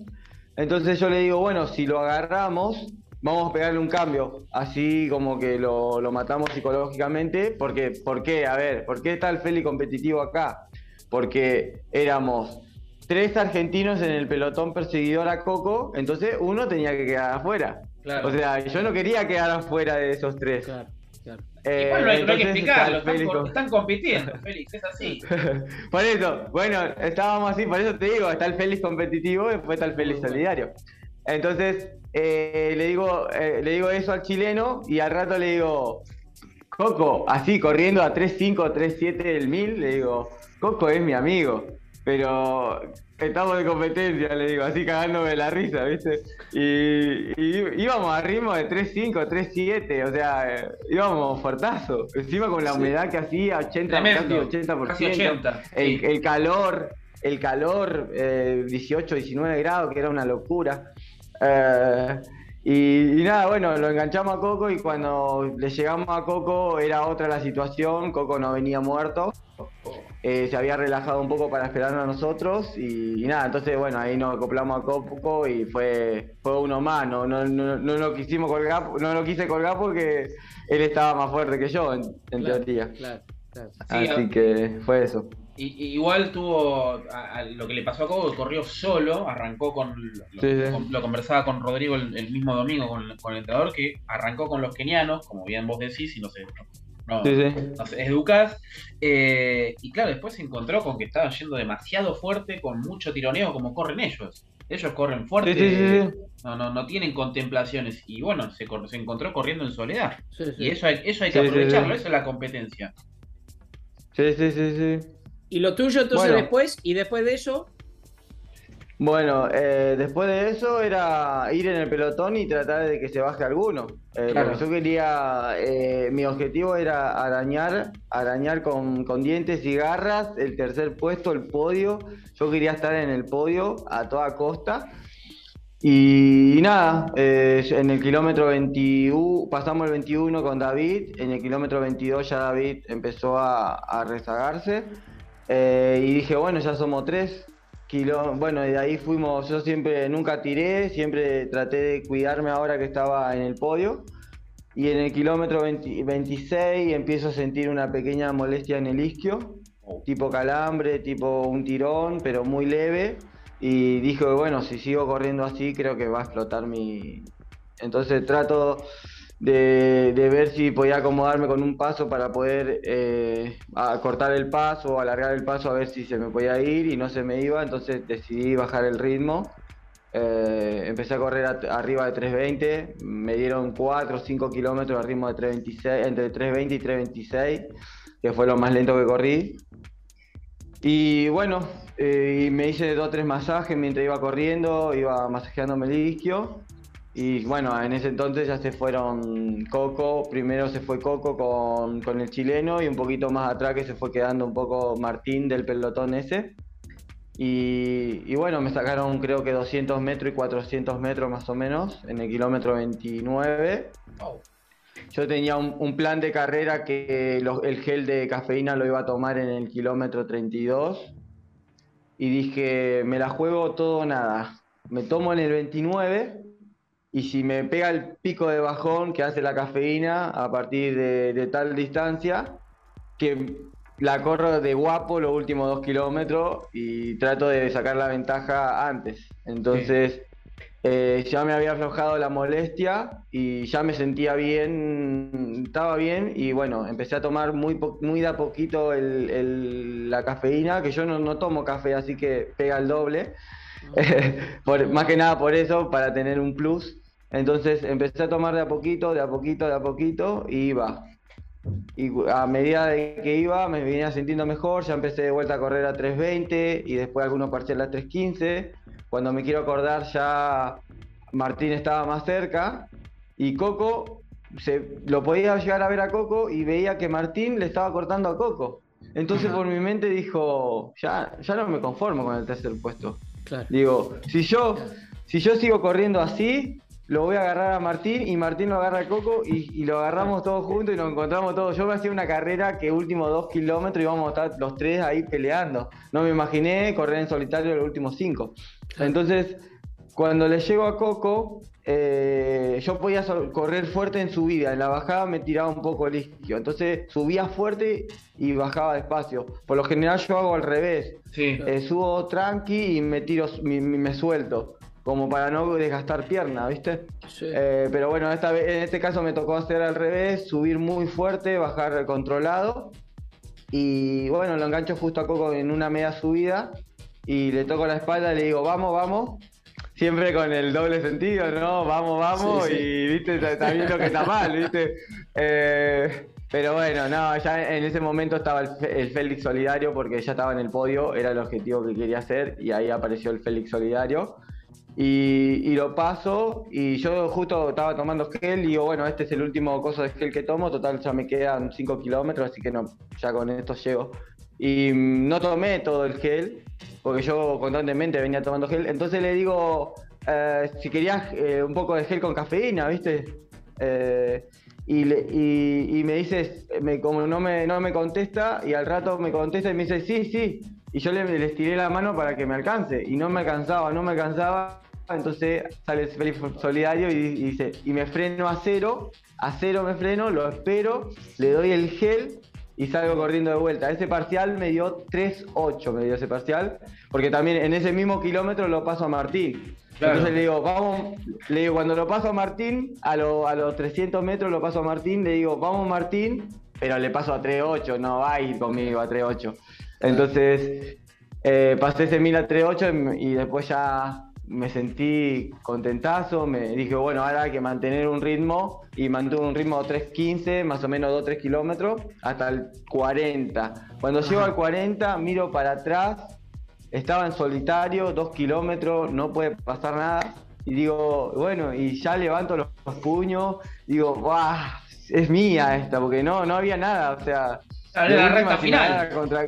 Entonces yo le digo, bueno, si lo agarramos, vamos a pegarle un cambio, así como que lo, matamos psicológicamente, porque, ¿por qué? A ver, ¿por qué está el Feli competitivo acá? Porque éramos tres argentinos en el pelotón perseguidor a Coco, entonces uno tenía que quedar afuera. O sea, yo no quería quedar afuera de esos tres. Claro. Eh, Igual no hay, que explicarlo, están, compitiendo, Félix, es así. por eso, bueno, estábamos así, por eso te digo, está el Félix competitivo y después está el Félix solidario. Entonces, eh, le, digo, eh, le digo eso al chileno y al rato le digo, Coco, así corriendo a 3.5, 3.7 del 1000, le digo, Coco es mi amigo, pero estamos de competencia, le digo, así cagándome la risa, ¿viste? Y, íbamos a ritmo de 3.5, 3.7, o sea, íbamos fuertazo. Encima con la humedad que hacía, 80, casi 80%. el, calor, el calor, 18, eh, 19 grados, que era una locura. Eh, y, nada, bueno, lo enganchamos a Coco y cuando le llegamos a Coco era otra la situación, Coco no venía muerto. Eh, se había relajado un poco para esperarnos a nosotros y, nada, entonces bueno, ahí nos acoplamos a Coco y fue, fue uno más, no, no, no, no lo quisimos colgar, no lo quise colgar porque él estaba más fuerte que yo en, teoría. Así que fue eso. igual tuvo lo que le pasó a Coco, corrió solo, arrancó con, lo, conversaba con Rodrigo el, mismo domingo con, con, el entrenador, que arrancó con los kenianos, como bien vos decís, y no sé, no, sí, educas. Eh, y claro, después se encontró con que estaba yendo demasiado fuerte, con mucho tironeo, como corren ellos. Ellos corren fuerte, no, no, no tienen contemplaciones. Y bueno, se, se encontró corriendo en soledad. Y eso hay, eso hay que aprovecharlo, eso es la competencia. Sí, sí, sí, sí. ¿Y lo tuyo entonces después? ¿Y después de eso? Bueno, eh, después de eso era ir en el pelotón y tratar de que se baje alguno. Eh, Porque yo quería, eh, mi objetivo era arañar, arañar con, dientes y garras el tercer puesto, el podio. Yo quería estar en el podio a toda costa. Y, nada, eh, en el kilómetro 21, pasamos el 21 con David, en el kilómetro 22 ya David empezó a, rezagarse eh, y dije, bueno, ya somos tres. Kilo, bueno, de ahí fuimos, yo siempre, nunca tiré, siempre traté de cuidarme ahora que estaba en el podio. Y en el kilómetro 26 empiezo a sentir una pequeña molestia en el isquio, tipo calambre, tipo un tirón, pero muy leve y dije, bueno, si sigo corriendo así creo que va a explotar mi... Entonces trato de, ver si podía acomodarme con un paso para poder eh, cortar el paso o alargar el paso a ver si se me podía ir y no se me iba, entonces decidí bajar el ritmo. Eh, empecé a correr arriba de 320, me dieron 4 o 5 kilómetros a ritmo de 326, entre 320 y 326, que fue lo más lento que corrí. Y bueno, eh, me hice dos o tres masajes mientras iba corriendo, iba masajeándome el isquio. Y bueno, en ese entonces ya se fueron Coco, primero se fue Coco con, con, el chileno y un poquito más atrás que se fue quedando un poco Martín del pelotón ese. Y, y, bueno, me sacaron creo que 200 metros y 400 metros más o menos en el kilómetro 29. Yo tenía un, plan de carrera que el gel de cafeína lo iba a tomar en el kilómetro 32 y dije, me la juego todo o nada. Me tomo en el 29 y si me pega el pico de bajón que hace la cafeína a partir de, tal distancia, que la corro de guapo los últimos dos kilómetros y trato de sacar la ventaja antes. Entonces, eh, ya me había aflojado la molestia y ya me sentía bien, estaba bien y bueno, empecé a tomar muy, muy de a poquito la cafeína, que yo no, tomo café, así que pega el doble, más que nada por eso, para tener un plus. Entonces empecé a tomar de a poquito, de a poquito, de a poquito y iba. Y a medida de que iba me venía sintiendo mejor, ya empecé de vuelta a correr a 3.20 y después algunos parciales a 3.15 cuando me quiero acordar ya Martín estaba más cerca y Coco, se, lo podía llegar a ver a Coco y veía que Martín le estaba cortando a Coco. Entonces por mi mente dijo, ya, ya no me conformo con el tercer puesto. Digo, si yo, si yo sigo corriendo así, lo voy a agarrar a Martín y Martín lo agarra a Coco y, lo agarramos todos juntos y nos encontramos todos. Yo me hacía una carrera que últimos dos kilómetros íbamos a estar los tres ahí peleando. No me imaginé correr en solitario los últimos cinco. Entonces, cuando le llego a Coco, eh, yo podía correr fuerte en subida. En la bajada me tiraba un poco el isquio. Entonces subía fuerte y bajaba despacio. Por lo general yo hago al revés. Eh, subo tranqui y me tiro, me suelto como para no desgastar pierna, ¿viste? Eh, pero bueno, esta vez, en este caso me tocó hacer al revés, subir muy fuerte, bajar controlado. Y bueno, lo engancho justo a Coco en una media subida y le toco la espalda y le digo, vamos, vamos. Siempre con el doble sentido, ¿no? Vamos, vamos. Y viste, también lo que está mal, ¿viste? Eh, pero bueno, no, ya en ese momento estaba el, el, Félix Solidario porque ya estaba en el podio, era el objetivo que quería hacer y ahí apareció el Félix Solidario. Y, lo paso y yo justo estaba tomando gel y digo, bueno, este es el último coso de gel que tomo, total ya me quedan 5 kilómetros, así que no, ya con esto llego. Y mm, no tomé todo el gel, porque yo constantemente venía tomando gel, entonces le digo, eh, si querías eh, un poco de gel con cafeína, ¿viste? Eh, y, y, me dice, me, como no me, no me contesta, y al rato me contesta y me dice, sí, sí. Y yo le, le estiré la mano para que me alcance, y no me alcanzaba, no me alcanzaba entonces sale Felipe Solidario y, dice, y me freno a cero, a cero me freno, lo espero, le doy el gel y salgo corriendo de vuelta. Ese parcial me dio 3.8, me dio ese parcial, porque también en ese mismo kilómetro lo paso a Martín. Entonces le digo, vamos, le digo, cuando lo paso a Martín, a, a los 300 metros lo paso a Martín, le digo, vamos Martín, pero le paso a 3.8, no va a ir conmigo a 3.8. Entonces, eh, pasé ese 1000 a 3.8 y después ya me sentí contentazo, me dije, bueno, ahora hay que mantener un ritmo y mantuve un ritmo de 3.15, más o menos 2-3 kilómetros, hasta el 40. Cuando llego al 40, miro para atrás, estaba en solitario, 2 kilómetros, no puede pasar nada. Y digo, bueno, y ya levanto los, puños, digo, ¡guau! Es mía esta, porque no, no había nada, o sea... la recta final. Contra...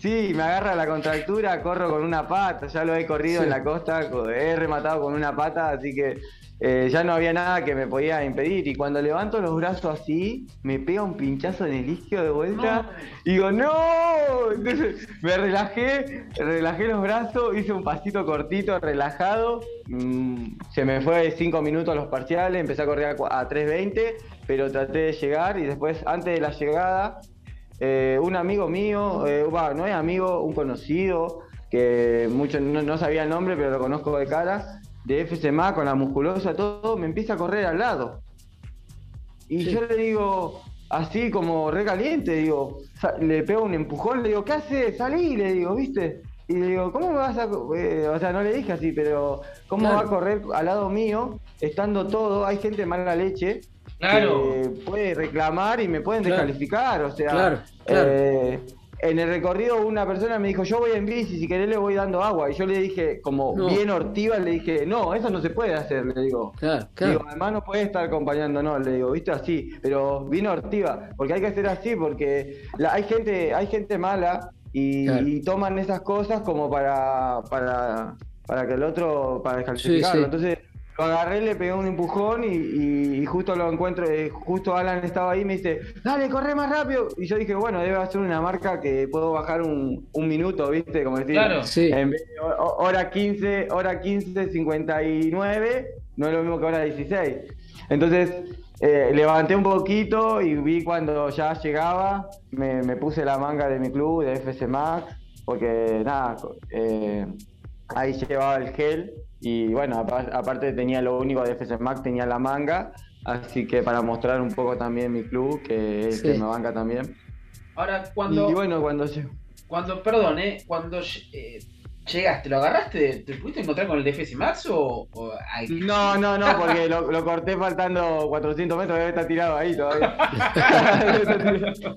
Sí, me agarra la contractura, corro con una pata, ya lo he corrido en la costa, he rematado con una pata, así que eh, ya no había nada que me podía impedir. Y cuando levanto los brazos así, me pega un pinchazo en el isquio de vuelta. Y digo, ¡no! Entonces me relajé, relajé los brazos, hice un pasito cortito, relajado. Mm, se me fue cinco minutos los parciales, empecé a correr a, 3.20, pero traté de llegar y después, antes de la llegada, eh, un amigo mío, eh, no es amigo, un conocido, que mucho, no, sabía el nombre, pero lo conozco de cara, de FCMA con la musculosa, todo, me empieza a correr al lado. Y yo le digo, así como recaliente, digo, le pego un empujón, le digo, ¿qué haces? Salí, le digo, ¿viste? Y le digo, ¿cómo me vas a.? Eh, o sea, no le dije así, pero ¿cómo va a correr al lado mío, estando todo? Hay gente mala leche Claro. puede reclamar y me pueden descalificar. O sea, eh, en el recorrido una persona me dijo, yo voy en bici, si querés le voy dando agua. Y yo le dije, como bien hortiva, le dije, no, eso no se puede hacer, le digo. Claro, Digo, además no puede estar acompañándonos, le digo, viste así, pero bien hortiva, porque hay que hacer así, porque hay gente, hay gente mala y, toman esas cosas como para, para, para que el otro, para descalificarlo. Entonces lo agarré, le pegué un empujón y, justo lo encuentro, eh, justo Alan estaba ahí y me dice, dale, corre más rápido. Y yo dije, bueno, debe ser una marca que puedo bajar un, minuto, ¿viste? Como decir, claro. sí. en vez de hora 15, hora 15, 59, no es lo mismo que hora 16. Entonces, eh, levanté un poquito y vi cuando ya llegaba, me, puse la manga de mi club, de FC Max, porque nada, eh, ahí llevaba el gel y bueno, aparte tenía lo único de FC Max, tenía la manga, así que para mostrar un poco también mi club, que es que me banca también. Ahora, cuando. Y bueno, cuando. Cuando, perdón, ¿eh? Cuando eh, llegaste, ¿lo agarraste? ¿Te pudiste encontrar con el de FC Max o.? No, no, no, porque lo, corté faltando 400 metros, debe estar tirado ahí todavía.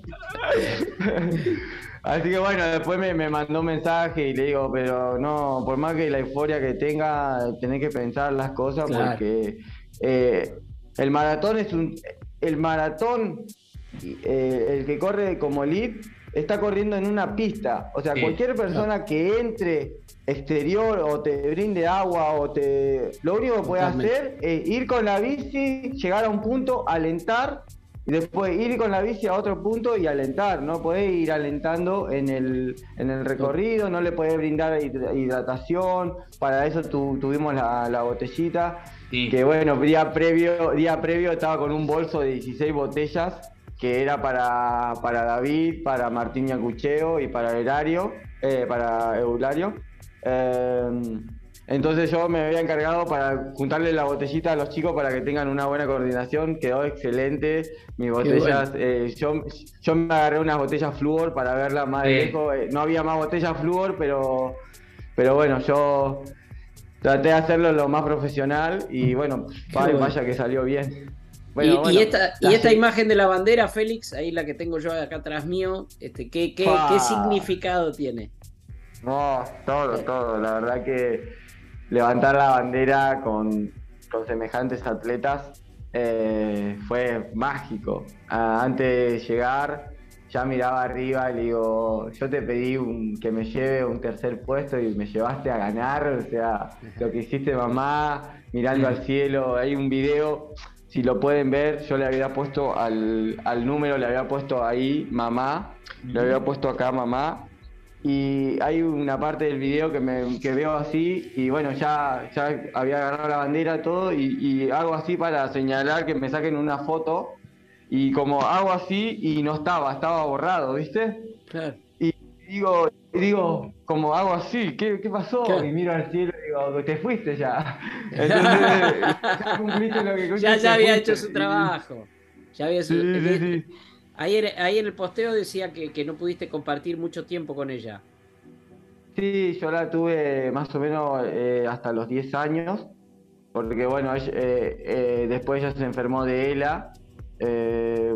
Así que bueno, después me, mandó un mensaje y le digo, pero no, por más que la euforia que tenga, tenés que pensar las cosas porque eh, el maratón es un. El maratón, eh, el que corre como elite, está corriendo en una pista. O sea, cualquier persona que entre exterior o te brinde agua o te. Lo único que puede hacer es ir con la bici, llegar a un punto, alentar y después ir con la bici a otro punto y alentar, ¿no? Podés ir alentando en el, en el recorrido, no le podés brindar hidratación, para eso tuvimos la, botellita, que bueno, día previo, día previo estaba con un bolso de 16 botellas, que era para, para David, para Martín Yacucheo y para Erario, eh, para Eulario. Eh, entonces yo me había encargado para juntarle la botellita a los chicos para que tengan una buena coordinación, quedó excelente. Mis botellas, eh, yo, yo me agarré unas botellas flúor para verla más de lejos. Eh, no había más botellas flúor, pero, pero bueno, yo traté de hacerlo lo más profesional y bueno, vaya, que salió bien. y, esta, y esta imagen de la bandera, Félix, ahí la que tengo yo acá atrás mío, este, ¿qué, qué, ¿qué significado tiene? No, todo, todo. La verdad que levantar la bandera con, semejantes atletas eh, fue mágico. Ah, antes de llegar, ya miraba arriba y le digo, yo te pedí que me lleve un tercer puesto y me llevaste a ganar, o sea, lo que hiciste mamá, mirando al cielo, hay un video, si lo pueden ver, yo le había puesto al, al número, le había puesto ahí mamá, le había puesto acá mamá, y hay una parte del video que, me, que veo así y bueno, ya, ya había agarrado la bandera todo y, hago así para señalar que me saquen una foto y como hago así y no estaba, estaba borrado, ¿viste? Claro. Y digo, digo, como hago así, ¿qué, qué pasó? Y miro al cielo y digo, te fuiste ya. ya cumpliste lo que Ya, ya había hecho su trabajo. Ya había su... sí, sí. Ahí, en el posteo decía que, no pudiste compartir mucho tiempo con ella. Sí, yo la tuve más o menos eh, hasta los 10 años, porque bueno, eh, eh, después ella se enfermó de ELA.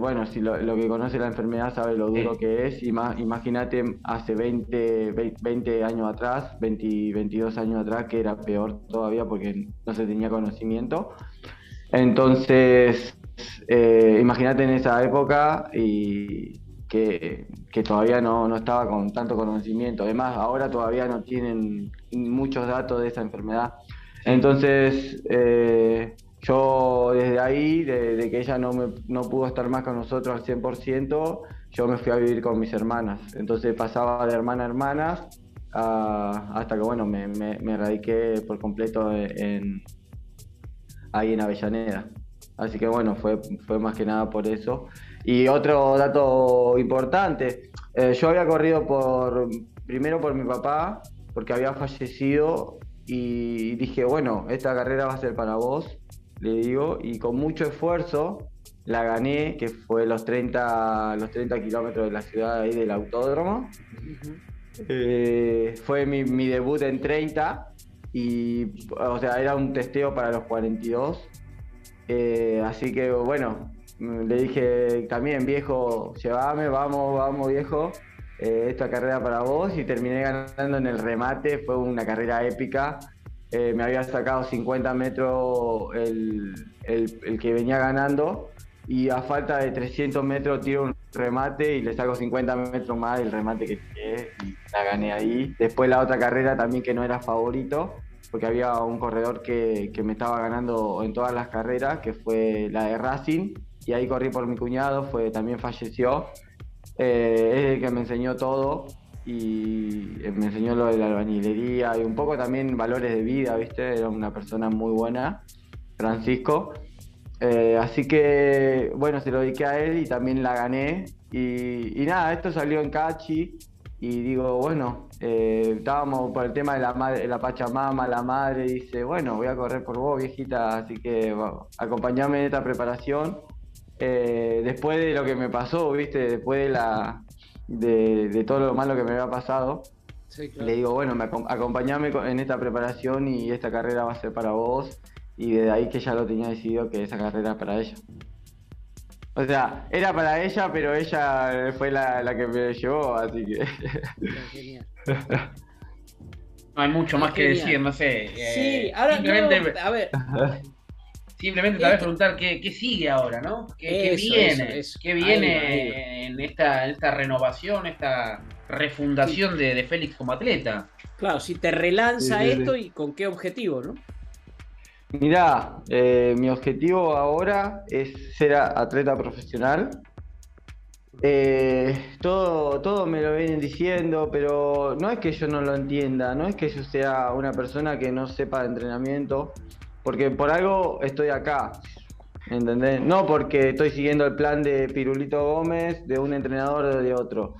bueno, si lo, que conoce la enfermedad sabe lo duro que es. Imagínate hace 20, 20 años atrás, 20, 22 años atrás, que era peor todavía porque no se tenía conocimiento. Entonces, eh, imagínate en esa época y, que, todavía no, estaba con tanto conocimiento. Además, ahora todavía no tienen muchos datos de esa enfermedad. Entonces, eh, yo desde ahí, de, que ella no, me, no pudo estar más con nosotros al 100%, yo me fui a vivir con mis hermanas. Entonces pasaba de hermana a hermana hasta que, bueno, me, me, radiqué por completo en, ahí en Avellaneda. Así que, bueno, fue, fue más que nada por eso. Y otro dato importante, eh, yo había corrido por, primero por mi papá, porque había fallecido y dije, bueno, esta carrera va a ser para vos, le digo, y con mucho esfuerzo la gané, que fue los 30, los 30 kilómetros de la ciudad ahí del autódromo. Eh, fue mi, mi, debut en 30 y, o sea, era un testeo para los 42. Eh, así que, bueno, le dije también, viejo, llévame, vamos, vamos, viejo. Eh, esta carrera para vos y terminé ganando en el remate, fue una carrera épica. Eh, me había sacado 50 metros el, el, que venía ganando y a falta de 300 metros tiro un remate y le saco 50 metros más del remate que tiré y la gané ahí. Después la otra carrera también que no era favorito, porque había un corredor que, que me estaba ganando en todas las carreras, que fue la de Racing, y ahí corrí por mi cuñado, fue, también falleció. Eh, es el que me enseñó todo y eh, me enseñó lo de la albañilería y un poco también valores de vida, ¿viste? Era una persona muy buena, Francisco. Eh, así que, bueno, se lo dediqué a él y también la gané. Y, nada, esto salió en Cachi y digo, bueno, estábamos por el tema de la, madre, la Pachamama, la madre dice, bueno, voy a correr por vos, viejita, así que acompañame en esta preparación eh, después de lo que me pasó, ¿viste? Después de, la, de, todo lo malo que me había pasado, le digo, bueno, me, acompañame en esta preparación y esta carrera va a ser para vos. Y desde ahí que ya lo tenía decidido que esa carrera era para ella. O sea, era para ella, pero ella fue la, que me llevó, así que. no hay mucho más que decir, no sé. sí, eh, ahora a ver, Simplemente te voy a preguntar qué, sigue ahora, ¿no? ¿Qué, viene? ¿Qué viene en esta, esta renovación, esta refundación de, Félix como atleta? Claro, si te relanza esto y con qué objetivo, ¿no? Mirá, eh, mi objetivo ahora es ser atleta profesional. Eh, todo, todo me lo vienen diciendo, pero no es que yo no lo entienda, no es que yo sea una persona que no sepa de entrenamiento, porque por algo estoy acá. ¿Entendés? No porque estoy siguiendo el plan de Pirulito Gómez, de un entrenador o de otro.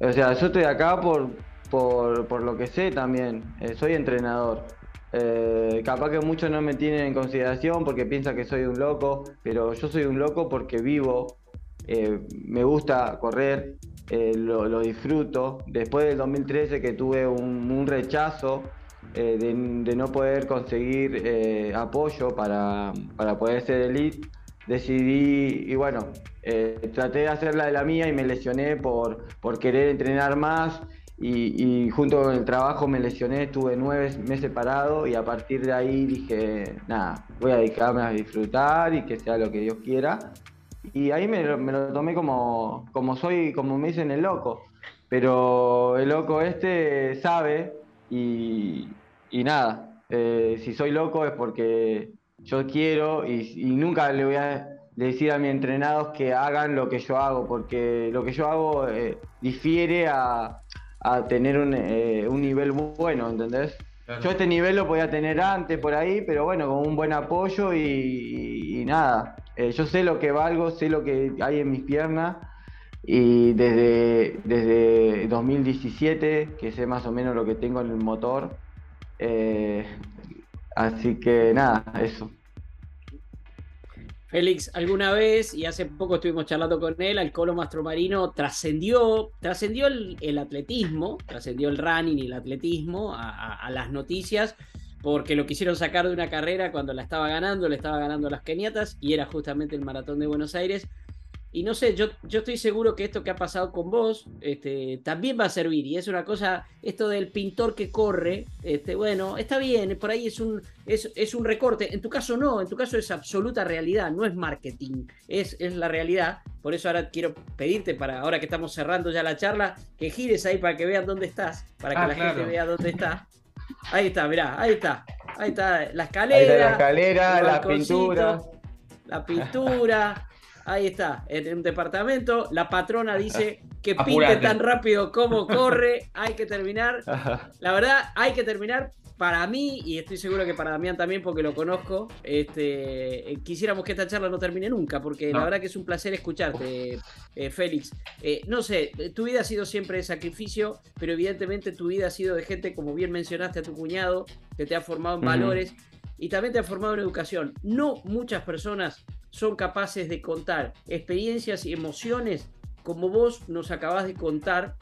O sea, yo estoy acá por, por, lo que sé también. Eh, soy entrenador. Eh, capaz que muchos no me tienen en consideración porque piensan que soy un loco, pero yo soy un loco porque vivo, eh, me gusta correr, lo, disfruto. Después del 2013 que tuve un, un rechazo eh, de, no poder conseguir eh, apoyo para, poder ser elite, decidí, y bueno, eh, traté de hacer la de la mía y me lesioné por, por querer entrenar más. Y, junto con el trabajo me lesioné, estuve nueve meses parado y a partir de ahí dije, nada, voy a dedicarme a disfrutar y que sea lo que Dios quiera. Y ahí me, lo tomé como, como soy, como me dicen el loco. Pero el loco este sabe y, y nada, eh, si soy loco es porque yo quiero y, nunca le voy a decir a mis entrenados que hagan lo que yo hago, porque lo que yo hago eh, difiere a, tener eh, un, nivel bueno, ¿entendés? Yo este nivel lo podía tener antes por ahí, pero bueno, con un buen apoyo y, nada. yo sé lo que valgo, sé lo que hay en mis piernas y desde, desde 2017, que sé más o menos lo que tengo en el motor, eh, así que nada, eso. Félix, alguna vez, y hace poco estuvimos charlando con él, al Colo Mastromarino trascendió, trascendió el, atletismo, trascendió el running y el atletismo a, las noticias, porque lo quisieron sacar de una carrera cuando la estaba ganando, le estaba ganando las keniatas, y era justamente el maratón de Buenos Aires. Y no sé, yo, yo estoy seguro que esto que ha pasado con vos este, también va a servir. Y es una cosa, esto del pintor que corre, este, bueno, está bien, por ahí es un, es, es un recorte. En tu caso no, en tu caso es absoluta realidad, no es marketing, es, es la realidad. Por eso ahora quiero pedirte, para ahora que estamos cerrando ya la charla, que gires ahí para que vean dónde estás, para que Ah, la claro. gente vea dónde está. Ahí está, mirá, ahí está. Ahí está la escalera. Ahí está la escalera, la pintura. La pintura. Ahí está, en un departamento. La patrona dice que pinte Apurate. tan rápido como corre. Hay que terminar. La verdad, hay que terminar. Para mí, y estoy seguro que para Damián también, porque lo conozco, este, eh, quisiéramos que esta charla no termine nunca, porque la verdad que es un placer escucharte, eh, Félix. Eh, no sé, tu vida ha sido siempre de sacrificio, pero evidentemente tu vida ha sido de gente, como bien mencionaste a tu cuñado, que te ha formado en valores y también te ha formado en educación. No muchas personas son capaces de contar experiencias y emociones como vos nos acabas de contar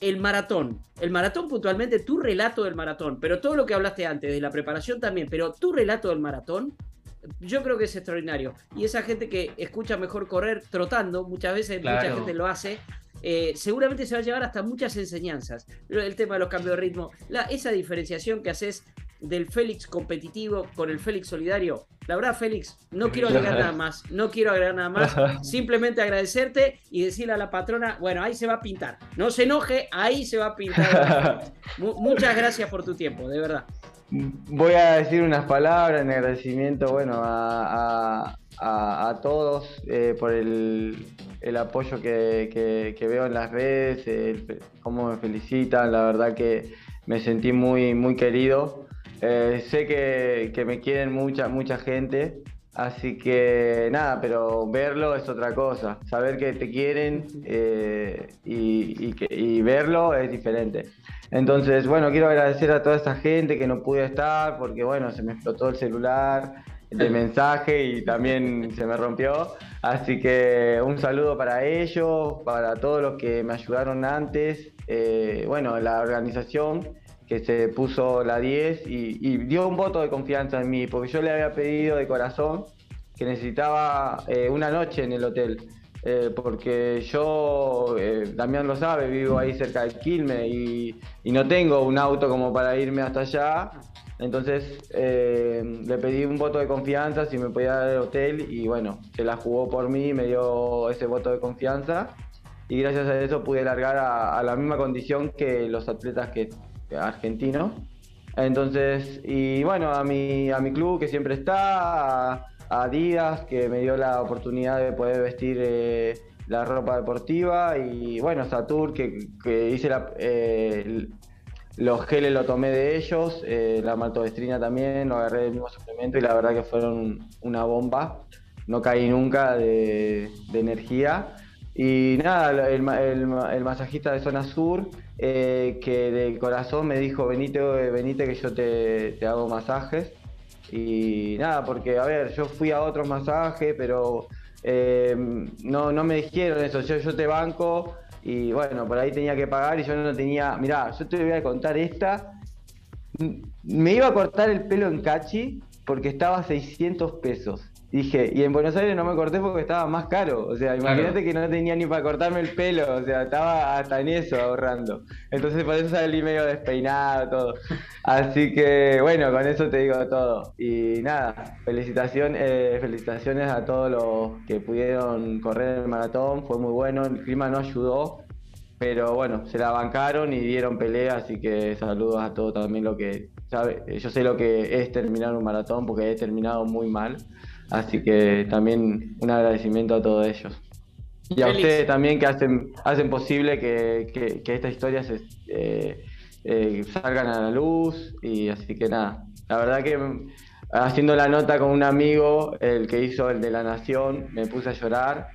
el maratón. El maratón puntualmente, tu relato del maratón, pero todo lo que hablaste antes, de la preparación también, pero tu relato del maratón, yo creo que es extraordinario. Y esa gente que escucha mejor correr trotando, muchas veces mucha gente lo hace, eh, seguramente se va a llevar hasta muchas enseñanzas. El tema de los cambios de ritmo, la, esa diferenciación que haces del Félix competitivo con el Félix solidario. La verdad, Félix, no quiero agregar nada más, no quiero agregar nada más, simplemente agradecerte y decirle a la patrona, bueno, ahí se va a pintar. No se enoje, ahí se va a pintar. Mu- muchas gracias por tu tiempo, de verdad. Voy a decir unas palabras en agradecimiento, bueno, a, a- a- a todos eh, por el, el apoyo que, que- que veo en las redes, el- cómo me felicitan, la verdad que me sentí muy, muy querido. Eh, sé que, que me quieren mucha, mucha gente, así que nada, pero verlo es otra cosa, saber que te quieren eh, y, y que- y verlo es diferente. Entonces, bueno, quiero agradecer a toda esta gente que no pude estar porque, bueno, se me explotó el celular de mensaje y también se me rompió. Así que un saludo para ellos, para todos los que me ayudaron antes. Eh, bueno, la organización que se puso la 10 y, y dio un voto de confianza en mí, porque yo le había pedido de corazón que necesitaba eh, una noche en el hotel. Eh, porque yo, eh, Damián lo sabe, vivo ahí cerca del Quilme y, y no tengo un auto como para irme hasta allá. Entonces eh, le pedí un voto de confianza si me podía dar el hotel y bueno, se la jugó por mí, me dio ese voto de confianza y gracias a eso pude largar a, a la misma condición que los atletas que, que argentinos. Entonces, y bueno, a mi, a mi club que siempre está, a, a Adidas que me dio la oportunidad de poder vestir eh, la ropa deportiva y bueno, Satur que, que hice la, eh, los geles lo tomé de ellos, eh, la maltodextrina también, lo agarré del mismo suplemento y la verdad que fueron una bomba. No caí nunca de, de energía. Y nada, el, el ma- el masajista de zona sur, eh, que de corazón me dijo, venite, eh, venite que yo te, te hago masajes. Y nada, porque a ver, yo fui a otros masajes, pero eh, no, no me dijeron eso, yo, yo te banco y bueno, por ahí tenía que pagar y yo no tenía, mirá, yo te voy a contar esta, me iba a cortar el pelo en Cachi porque estaba a 600 pesos. Dije, y en Buenos Aires no me corté porque estaba más caro. O sea, imagínate que no tenía ni para cortarme el pelo. O sea, estaba hasta en eso ahorrando. Entonces por eso salí medio despeinado, todo. Así que, bueno, con eso te digo todo. Y nada, felicitación, eh, felicitaciones a todos los que pudieron correr el maratón. Fue muy bueno. El clima no ayudó. Pero bueno, se la bancaron y dieron pelea, así que saludos a todos también lo que sabe. Yo sé lo que es terminar un maratón porque he terminado muy mal, así que también un agradecimiento a todos ellos. Y a ustedes también que hacen, hacen posible que, que, que estas historias eh, eh, salgan a la luz y así que nada, la verdad que mm, haciendo la nota con un amigo, el que hizo el de la Nación, me puse a llorar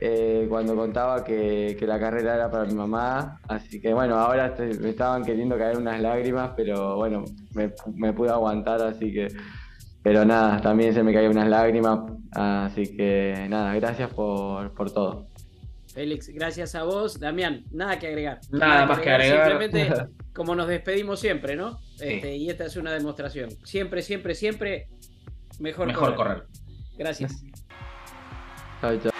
eh, cuando contaba que, que la carrera era para mi mamá. Así que bueno, ahora me estaban queriendo caer unas lágrimas, pero bueno, me, me pude aguantar, así que. Pero nada, también se me caían unas lágrimas. Así que nada, gracias por, por todo. Félix, gracias a vos. Damián, nada que agregar. Nada más que agregar. Simplemente como nos despedimos siempre, ¿no? Este, y esta es una demostración. Siempre, siempre, siempre mejor, Mejor correr. correr. Gracias. Chao, chao.